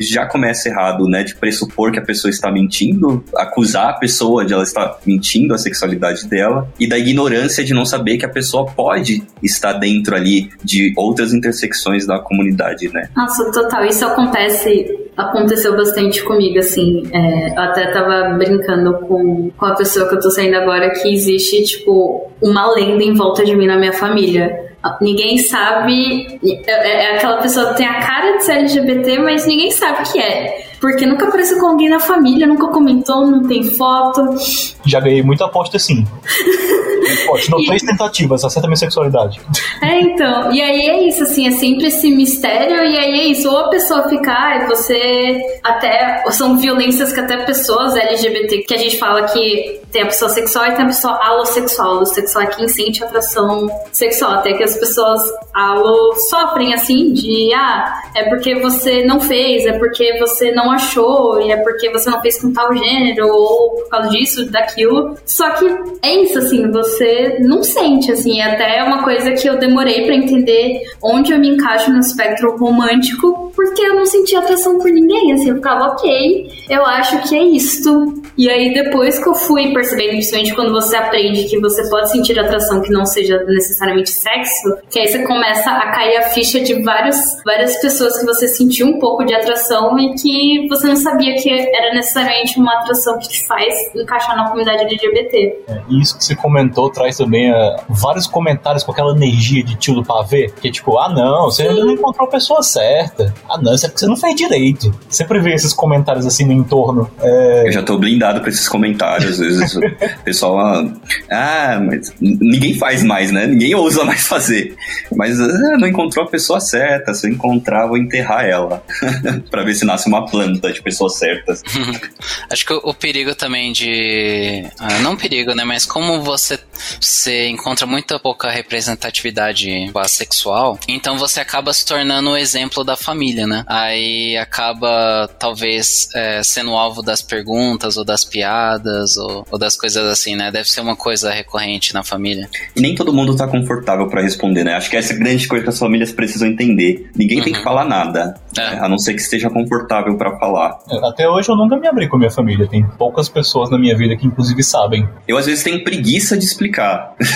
Speaker 3: já começa errado, né, de pressupor que a pessoa está mentindo, acusar a pessoa de ela estar mentindo a sexualidade dela e da ignorância de não saber que a pessoa pode estar dentro ali de outras intersecções da comunidade, né?
Speaker 4: Nossa, total. Isso acontece aconteceu bastante comigo, assim. É, eu até tava brincando com, com a pessoa que eu tô saindo agora que existe, tipo, uma lenda em volta de mim na minha família. Ninguém sabe. É, é aquela pessoa que tem a cara de ser LGBT, mas ninguém sabe o que é. Porque nunca apareceu com alguém na família, nunca comentou, não tem foto.
Speaker 2: Já ganhei muita aposta (laughs) sim. Continuou e... três tentativas, acerta minha sexualidade.
Speaker 4: É, então. E aí é isso, assim, é sempre esse mistério, e aí é isso. Ou a pessoa ficar, e você até. São violências que até pessoas LGBT, que a gente fala que tem a pessoa sexual e tem a pessoa alossexual. Alossexual é quem sente atração sexual. Até que as pessoas alo sofrem, assim, de ah, é porque você não fez, é porque você não achou, e é porque você não fez com tal gênero, ou por causa disso, daquilo. Só que é isso, assim, você você não sente, assim. Até é uma coisa que eu demorei para entender onde eu me encaixo no espectro romântico, porque eu não sentia atração por ninguém, assim. Eu ficava, ok, eu acho que é isto. E aí, depois que eu fui percebendo, principalmente quando você aprende que você pode sentir atração que não seja necessariamente sexo, que aí você começa a cair a ficha de vários, várias pessoas que você sentiu um pouco de atração e que você não sabia que era necessariamente uma atração que te faz encaixar na comunidade LGBT.
Speaker 2: É, isso que você comentou traz também uh, vários comentários com aquela energia de tio do pavê, que é tipo, ah não, você ainda não encontrou a pessoa certa. Ah não, isso é porque você não fez direito. Sempre vê esses comentários assim no entorno.
Speaker 3: É... Eu já tô blindado pra esses comentários. Às vezes o pessoal, ah, ah, mas ninguém faz mais, né? Ninguém ousa mais fazer. Mas ah, não encontrou a pessoa certa. Se eu encontrar, vou enterrar ela. (laughs) pra ver se nasce uma planta de pessoas certas. (laughs)
Speaker 1: Acho que o, o perigo também de. Ah, não perigo, né? Mas como você, você encontra muita pouca representatividade sexual, então você acaba se tornando o exemplo da família, né? Aí acaba, talvez, é, sendo alvo das perguntas ou das piadas ou, ou, das coisas assim, né? Deve ser uma coisa recorrente na família.
Speaker 3: E nem todo mundo tá confortável para responder, né? Acho que essa é a grande coisa que as famílias precisam entender. Ninguém uhum. tem que uhum. falar nada, é. né? a não ser que esteja confortável para falar.
Speaker 2: É, até hoje eu nunca me abri com a minha família. Tem poucas pessoas na minha vida que, inclusive, sabem.
Speaker 3: Eu, às vezes, tenho preguiça de explicar.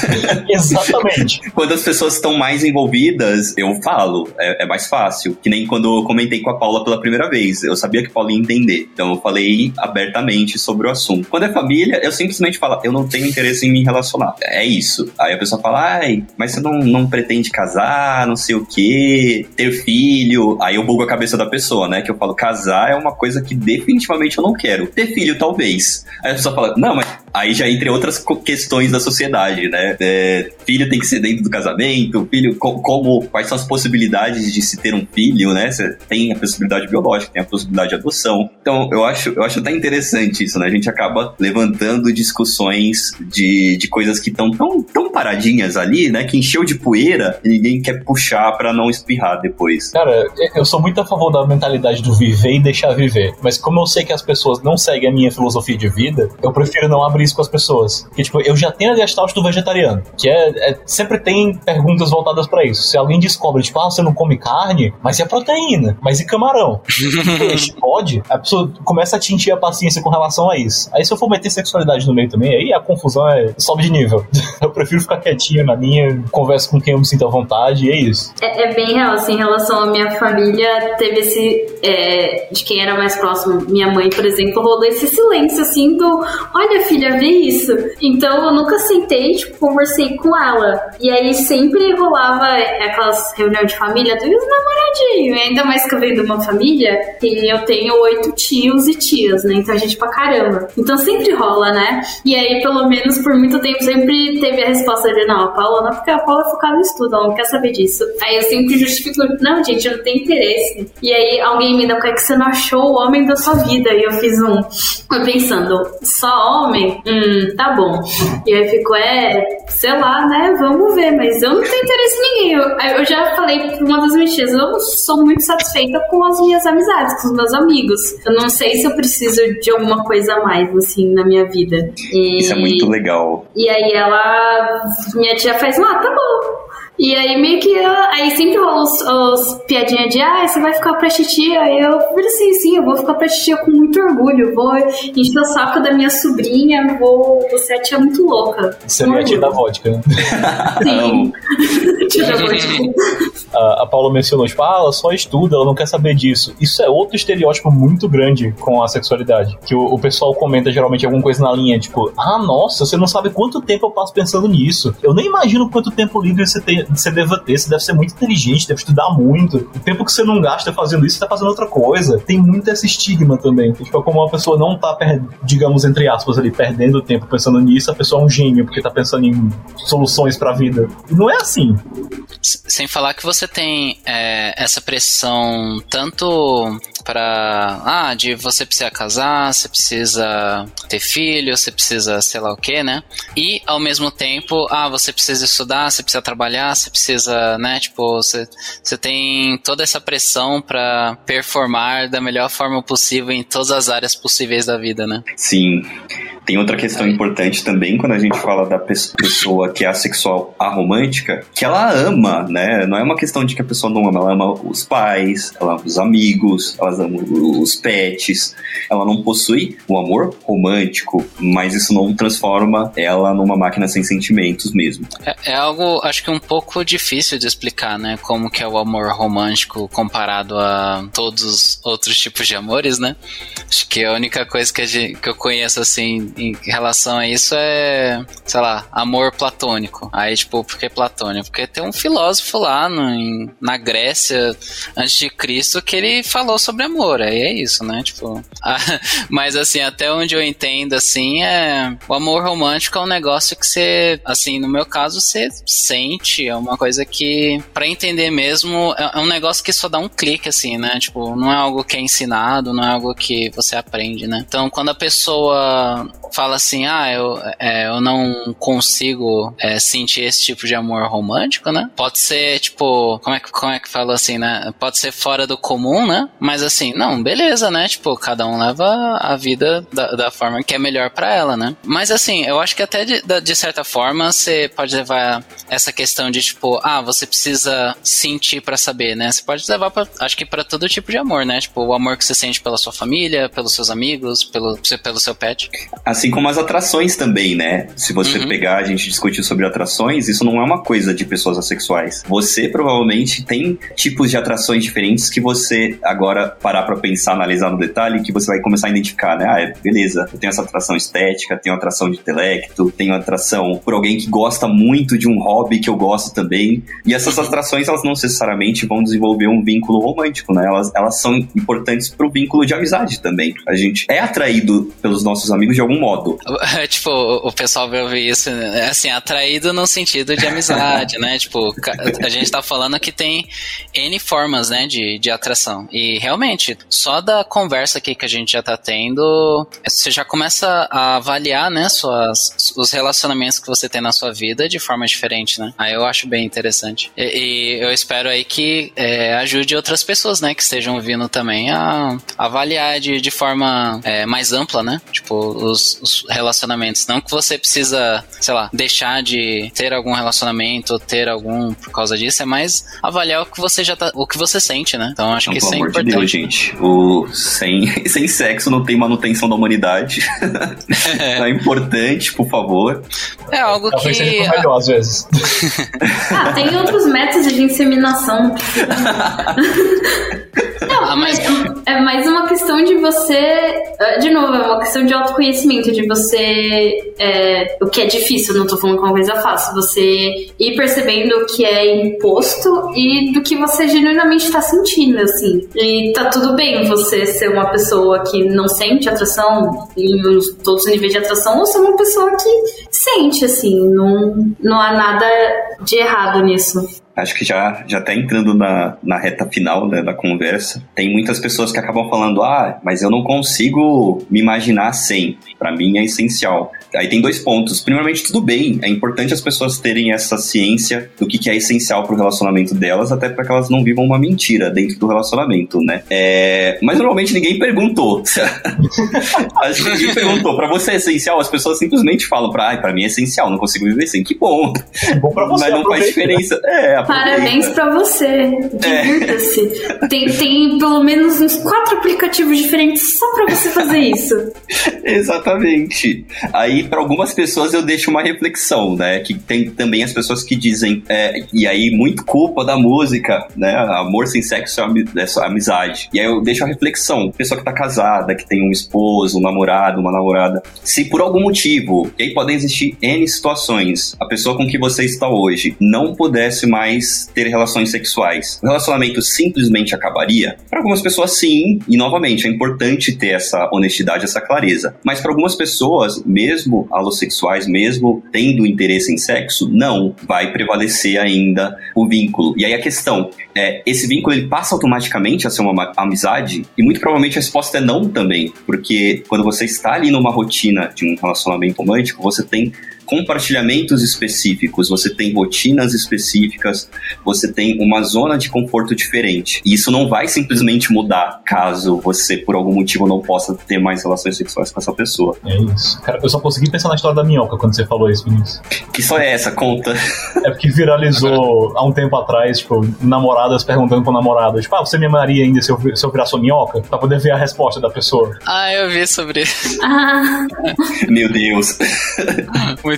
Speaker 3: (laughs)
Speaker 2: Exatamente. (laughs)
Speaker 3: quando as pessoas estão mais envolvidas, eu falo. É, é, mais fácil. Que nem quando eu comentei com a Paula pela primeira vez. Eu sabia que a Paula ia entender. Então, eu falei abertamente sobre o assunto. Quando é família, eu simplesmente falo, eu não tenho interesse em me relacionar. É isso. Aí a pessoa fala, ai, mas você não, não pretende casar, não sei o quê, ter filho. Aí eu bugo a cabeça da pessoa, né? Que eu falo, casar é uma coisa que definitivamente eu não quero. Ter filho, talvez. Aí a pessoa fala, não, mas aí já entre outras questões da sociedade, né? É, filho tem que ser dentro do casamento, filho, co como, quais são as possibilidades de se ter um filho, né? Você tem a possibilidade biológica, tem a possibilidade de adoção. Então, eu acho, eu acho até interessante isso, né? A gente acaba levantando discussões de, de coisas que estão tão, tão paradinhas ali, né? Que encheu de poeira e ninguém quer puxar para não espirrar depois.
Speaker 2: Cara, eu sou muito a favor da mentalidade do viver e deixar viver. Mas como eu sei que as pessoas não seguem a minha filosofia de vida, eu prefiro não abrir isso com as pessoas. Porque, tipo, eu já tenho a gestalt do vegetariano, que é, é sempre tem perguntas voltadas para isso. Se alguém descobre, tipo, ah, você não come carne, mas e a proteína? Mas e camarão? (laughs) Peixe, pode? A pessoa começa a tintir a paciência com relação a isso. Aí se eu for meter sexualidade no meio também, aí a confusão é, sobe de nível. (laughs) eu prefiro ficar quietinha na minha, converso com quem eu me sinto à vontade e é isso.
Speaker 4: É, é bem real, assim, em relação à minha família, teve esse, é, de quem era mais próximo, minha mãe, por exemplo, rolou esse silêncio, assim, do, olha filha, vê isso. Então eu nunca sentei, tipo, conversei com ela. E aí sempre rolava aquelas reuniões de família dos namoradinhos. Ainda mais que eu venho de uma família que eu tenho oito tios e tias, né? Então a gente pra caramba. Então sempre rola, né? E aí, pelo menos por muito tempo, sempre teve a resposta de não, a Paula não, porque a Paula é focada no estudo, ela não quer saber disso. Aí eu sempre justifico, não, gente, eu não tenho interesse. E aí alguém me dá, por que você não achou o homem da sua vida? E eu fiz um. Eu pensando, só homem? Hum, tá bom. E aí ficou, é, sei lá, né? Vamos ver, mas eu não tenho interesse em ninguém. Eu, eu já falei pra uma das mentiras, eu sou muito satisfeita com as minhas amizades, com os meus amigos. Eu não sei se eu preciso de alguma coisa a mais, assim, na minha vida.
Speaker 3: E, Isso é muito legal.
Speaker 4: E aí ela, minha tia faz, ah, tá bom. E aí meio que aí sempre rola os, os piadinhas de ah, você vai ficar pra titia. Aí eu falei assim, sim, eu vou ficar pra titia com muito orgulho. Vou encher o saco da minha sobrinha, vou. Você é a tia muito louca.
Speaker 2: Você é a tia da vodka, né? (laughs)
Speaker 4: Sim. (laughs) tia da vodka.
Speaker 2: A, a Paula mencionou, tipo, ah, ela só estuda, ela não quer saber disso. Isso é outro estereótipo muito grande com a sexualidade. Que o, o pessoal comenta geralmente alguma coisa na linha, tipo, ah, nossa, você não sabe quanto tempo eu passo pensando nisso. Eu nem imagino quanto tempo livre você tem você deva ter, você deve ser muito inteligente, deve estudar muito. O tempo que você não gasta fazendo isso, você tá fazendo outra coisa. Tem muito esse estigma também. Tipo, como uma pessoa não tá, digamos, entre aspas, ali, perdendo tempo pensando nisso, a pessoa é um gênio, porque tá pensando em soluções pra vida. E não é assim.
Speaker 1: Sem falar que você tem é, essa pressão tanto para ah, de você precisa casar, você precisa ter filho, você precisa sei lá o que, né? E ao mesmo tempo, ah, você precisa estudar, você precisa trabalhar, você precisa, né? Tipo, você, você tem toda essa pressão para performar da melhor forma possível em todas as áreas possíveis da vida, né?
Speaker 3: Sim. Tem outra questão importante também quando a gente fala da pessoa que é assexual aromântica, que ela ama, né? Não é uma questão de que a pessoa não ama, ela ama os pais, ela ama os amigos, ela ama os pets, ela não possui o amor romântico, mas isso não transforma ela numa máquina sem sentimentos mesmo.
Speaker 1: É, é algo, acho que um pouco difícil de explicar, né? Como que é o amor romântico comparado a todos os outros tipos de amores, né? Acho que a única coisa que, gente, que eu conheço, assim, em relação a isso é, sei lá, amor platônico. Aí, tipo, por que platônico? Porque tem um filósofo lá no, em, na Grécia, antes de Cristo, que ele falou sobre amor. Aí é isso, né? Tipo, (laughs) a, mas assim, até onde eu entendo, assim, é o amor romântico é um negócio que você, assim, no meu caso, você sente, é uma coisa que, para entender mesmo, é, é um negócio que só dá um clique, assim, né? Tipo, não é algo que é ensinado, não é algo que você aprende, né? Então, quando a pessoa fala assim, ah, eu, é, eu não consigo é, sentir esse tipo de amor romântico, né? Pode ser, tipo, como é, que, como é que fala assim, né? Pode ser fora do comum, né? Mas assim, não, beleza, né? Tipo, cada um leva a vida da, da forma que é melhor para ela, né? Mas assim, eu acho que até de, de certa forma você pode levar essa questão de, tipo, ah, você precisa sentir para saber, né? Você pode levar pra, acho que para todo tipo de amor, né? Tipo, o amor que você sente pela sua família, pelos seus amigos, pelo, pelo seu pet.
Speaker 3: Assim como as atrações também, né? Se você uhum. pegar, a gente discutiu sobre atrações, isso não é uma coisa de pessoas assexuais. Você provavelmente tem tipos de atrações diferentes que você agora parar para pensar, analisar no detalhe, que você vai começar a identificar, né? Ah, é, beleza, eu tenho essa atração estética, tenho atração de intelecto, tenho atração por alguém que gosta muito de um hobby que eu gosto também. E essas atrações, elas não necessariamente vão desenvolver um vínculo romântico, né? Elas, elas são importantes pro vínculo de amizade também. A gente é atraído pelos nossos amigos de algum modo modo. (laughs)
Speaker 1: tipo, o pessoal vai ouvir isso, né? assim, atraído no sentido de amizade, né? (laughs) Tipo, a gente tá falando que tem N formas, né, de, de atração. E realmente, só da conversa aqui que a gente já tá tendo, você já começa a avaliar, né, suas, os relacionamentos que você tem na sua vida de forma diferente, né? Aí eu acho bem interessante. E, e eu espero aí que é, ajude outras pessoas, né, que estejam ouvindo também a, a avaliar de, de forma é, mais ampla, né? Tipo, os, os relacionamentos. Não que você precisa, sei lá, deixar de ter algum relacionamento ou ter algum por causa disso, é mais avaliar o que você já tá, o que você sente, né? Então acho que isso é importante. De Deus,
Speaker 3: gente. O sem, (laughs) sem sexo não tem manutenção da humanidade. é (laughs) importante, por favor.
Speaker 1: É algo Talvez que seja
Speaker 2: melhor às vezes.
Speaker 4: ah, tem outros métodos de inseminação. (laughs) Não, ah, mas... é mais uma questão de você. De novo, é uma questão de autoconhecimento, de você. É, o que é difícil, não tô falando que é uma coisa fácil. Você ir percebendo o que é imposto e do que você genuinamente tá sentindo, assim. E tá tudo bem você ser uma pessoa que não sente atração em todos os níveis de atração, ou ser uma pessoa que sente, assim. Não, não há nada de errado nisso
Speaker 3: acho que já já está entrando na, na reta final né, da conversa. Tem muitas pessoas que acabam falando, ah, mas eu não consigo me imaginar sem. Para mim é essencial. Aí tem dois pontos. Primeiramente, tudo bem, é importante as pessoas terem essa ciência do que, que é essencial pro relacionamento delas, até para que elas não vivam uma mentira dentro do relacionamento, né? É... Mas normalmente ninguém perguntou. (laughs) Acho que ninguém perguntou. Pra você é essencial? As pessoas simplesmente falam pra, ai, pra mim é essencial, não consigo viver sem. Que bom.
Speaker 2: bom pra você,
Speaker 3: Mas não faz diferença. É,
Speaker 4: Parabéns pra você. Divirta-se. É. Tem, tem pelo menos uns quatro aplicativos diferentes só pra você fazer isso. (laughs)
Speaker 3: Exatamente. Aí, para algumas pessoas, eu deixo uma reflexão, né? Que tem também as pessoas que dizem, é, e aí, muito culpa da música, né? Amor sem sexo é, só amizade. E aí eu deixo a reflexão. Pessoa que tá casada, que tem um esposo, um namorado, uma namorada. Se por algum motivo, e aí podem existir N situações, a pessoa com que você está hoje não pudesse mais ter relações sexuais, o relacionamento simplesmente acabaria? Para algumas pessoas, sim. E novamente, é importante ter essa honestidade, essa clareza. Mas para algumas pessoas, mesmo alossexuais, mesmo tendo interesse em sexo, não vai prevalecer ainda o vínculo. E aí a questão é, esse vínculo ele passa automaticamente a ser uma amizade e muito provavelmente a resposta é não também, porque quando você está ali numa rotina de um relacionamento romântico, você tem compartilhamentos específicos, você tem rotinas específicas, você tem uma zona de conforto diferente. E isso não vai simplesmente mudar caso você, por algum motivo, não possa ter mais relações sexuais com essa pessoa.
Speaker 2: É isso. Cara, eu só consegui pensar na história da minhoca quando você falou isso, Vinícius.
Speaker 3: Que só é essa? Conta. (laughs)
Speaker 2: É porque viralizou há um tempo atrás, tipo, namoradas perguntando pro namorado, tipo, ah, você me amaria ainda se eu, se eu virar sua minhoca? Pra poder ver a resposta da pessoa.
Speaker 1: Ah, eu vi sobre isso.
Speaker 4: Ah,
Speaker 3: Meu Deus. (laughs)
Speaker 1: Muito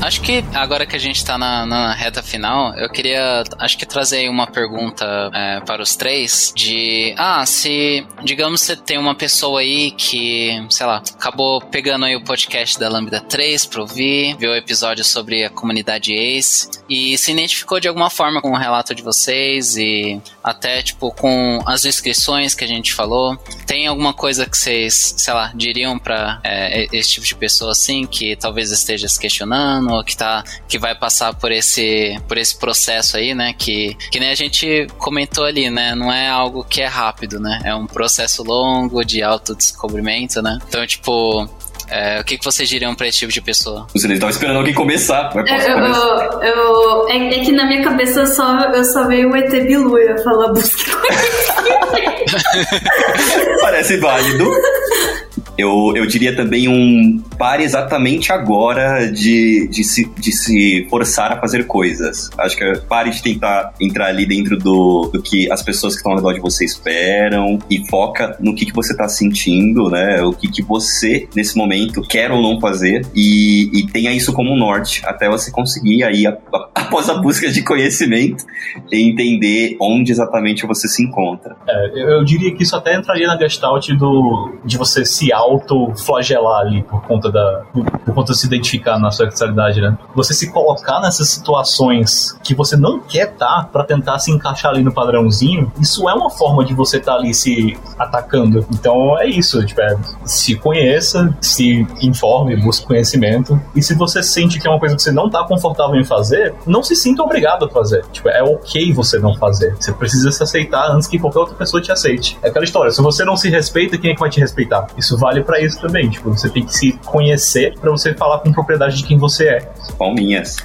Speaker 1: Acho que agora que a gente tá na, na reta final, eu queria, acho que trazer uma pergunta é, para os três de, ah, se, digamos, você tem uma pessoa aí que, sei lá, acabou pegando aí o podcast da Lambda 3 para ouvir, viu o episódio sobre a comunidade ACE e se identificou de alguma forma com o relato de vocês e até, tipo, com as inscrições que a gente falou. Tem alguma coisa que vocês, sei lá, diriam para é, esse tipo de pessoa assim, que talvez esteja se questionando ou que tá que vai passar por esse por esse processo aí, né, que que nem a gente comentou ali, né, não é algo que é rápido, né? É um processo longo de autodescobrimento, né? Então, tipo, é, o que, que vocês diriam pra esse tipo de pessoa?
Speaker 3: Vocês estavam esperando alguém começar.
Speaker 4: Eu,
Speaker 3: começar?
Speaker 4: eu, eu- é, é que na minha cabeça só, eu só veio o ET Bilu, eu ia falar busca (laughs)
Speaker 3: Parece válido. Eu, eu diria também um pare exatamente agora de, de, se, de se forçar a fazer coisas. Acho que pare de tentar entrar ali dentro do, do que as pessoas que estão ao redor de você esperam e foca no que, que você está sentindo, né? O que, que você, nesse momento, quer ou não fazer e, e tenha isso como norte até você conseguir aí, (laughs) após a busca de conhecimento, entender onde exatamente você se encontra.
Speaker 2: É, eu, eu diria que isso até entraria na gestalt do, de você se auto-flagelar ali por conta da. Por, por conta de se identificar na sua sexualidade, né? Você se colocar nessas situações que você não quer estar pra tentar se encaixar ali no padrãozinho, isso é uma forma de você estar ali se atacando. Então é isso, tipo, é, se conheça, se informe, busque conhecimento. E se você sente que é uma coisa que você não tá confortável em fazer, não se sinta obrigado a fazer. Tipo, é ok você não fazer. Você precisa se aceitar antes que qualquer outra pessoa te aceite. É aquela história, se você não se respeita, quem é que vai te respeitar? Isso vale pra isso também. Tipo, você tem que se conhecer pra você falar com propriedade de quem você é.
Speaker 3: Palminhas.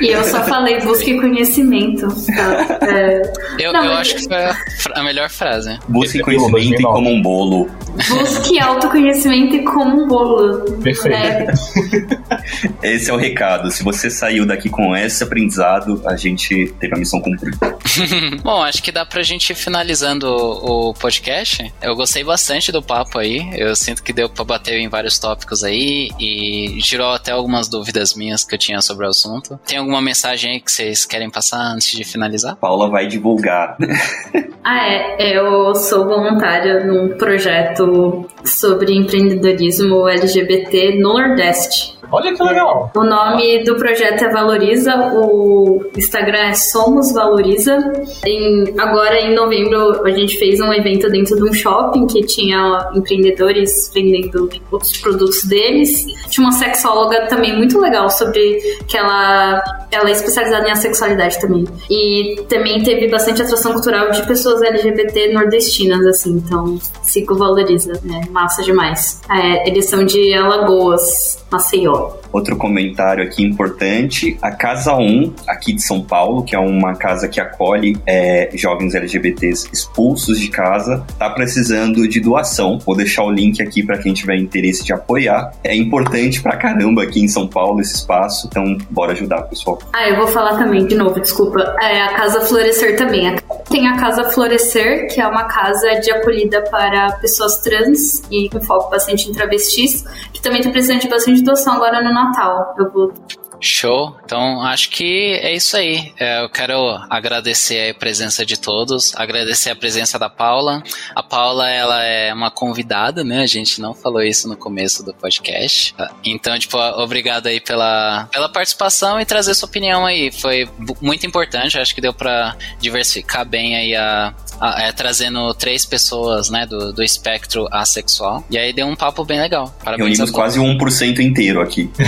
Speaker 4: E eu só falei busque conhecimento. Tá? É,
Speaker 1: Eu,
Speaker 4: Não,
Speaker 1: eu
Speaker 4: mas-
Speaker 1: acho que foi a, melhor frase.
Speaker 3: Busque
Speaker 2: é
Speaker 3: conhecimento e
Speaker 2: 2009.
Speaker 3: como um bolo.
Speaker 4: busque autoconhecimento e como um bolo.
Speaker 2: Perfeito.
Speaker 4: né? (laughs)
Speaker 3: Esse é o recado. Se você saiu daqui com esse aprendizado, a gente teve a missão cumprida. (laughs)
Speaker 1: Bom, acho que dá pra gente ir finalizando o, o podcast. Eu gostei bastante do papo aí. Eu sinto que deu pra bater em vários tópicos aí e tirou até algumas dúvidas minhas que eu tinha sobre o assunto. Tem alguma mensagem aí que vocês querem passar antes de finalizar?
Speaker 3: Paula vai divulgar. (laughs)
Speaker 4: Ah, é. Eu sou voluntária num projeto sobre empreendedorismo LGBT no Nordeste.
Speaker 2: Olha que legal.
Speaker 4: O nome do projeto é Valoriza, o Instagram é Somos Valoriza. Em- agora, em novembro, a gente fez um evento dentro de um shopping que tinha empreendedores vendendo outros produtos deles. Tinha uma sexóloga também muito legal sobre que ela, ela é especializada em assexualidade também. E também teve bastante atração cultural de pessoas LGBT nordestinas, assim. Então, siga o Valoriza, né? Massa demais. É, eles são de Alagoas, Maceió.
Speaker 3: Outro comentário aqui importante: a Casa 1, aqui de São Paulo, que é uma casa que acolhe é, jovens LGBTs expulsos de casa, tá precisando de doação. Vou deixar o link aqui para quem tiver interesse de apoiar. É importante pra caramba aqui em São Paulo esse espaço, então bora ajudar, pessoal.
Speaker 4: Ah, eu vou falar também, de novo, desculpa. É a Casa Florescer também. Tem a Casa Florescer, que é uma casa de acolhida para pessoas trans e com foco bastante em travestis, que também tá precisando de bastante doação agora no Natal. Eu vou
Speaker 1: Show. Então, acho que é isso aí. É, eu quero agradecer a presença de todos, agradecer a presença da Paula. A Paula, ela é uma convidada, né? A gente não falou isso no começo do podcast. Então, tipo, obrigado aí pela, pela participação e trazer sua opinião aí. Foi muito importante, acho que deu para diversificar bem aí a, é, trazendo três pessoas, né, do, do espectro assexual. E aí deu um papo bem legal.
Speaker 3: Parabéns Reunimos quase 1% inteiro aqui. (laughs)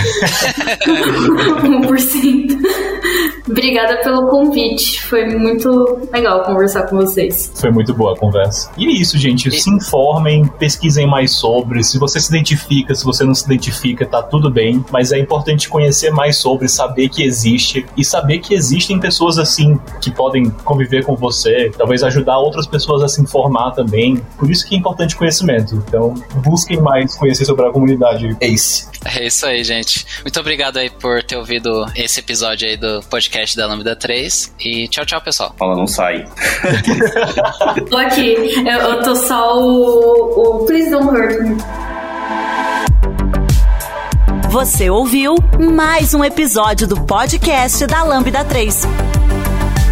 Speaker 4: 1%. Obrigada pelo convite. Foi muito legal conversar com vocês.
Speaker 2: Foi muito boa a conversa. E é isso, gente. Se informem, pesquisem mais sobre. Se você se identifica, se você não se identifica, tá tudo bem. Mas é importante conhecer mais sobre, saber que existe e saber que existem pessoas assim que podem conviver com você, talvez ajudar outras pessoas a se informar também. Por isso que é importante conhecimento. Então, busquem mais conhecer sobre a comunidade ACE.
Speaker 1: É isso aí, gente. Muito obrigado aí por ter ouvido esse episódio aí do podcast da Lambda 3. E tchau, tchau, pessoal.
Speaker 3: Fala, não sai. (laughs)
Speaker 4: tô aqui. Eu, eu tô só o, o Please Don't Hurt Me.
Speaker 5: Você ouviu mais um episódio do podcast da Lambda 3.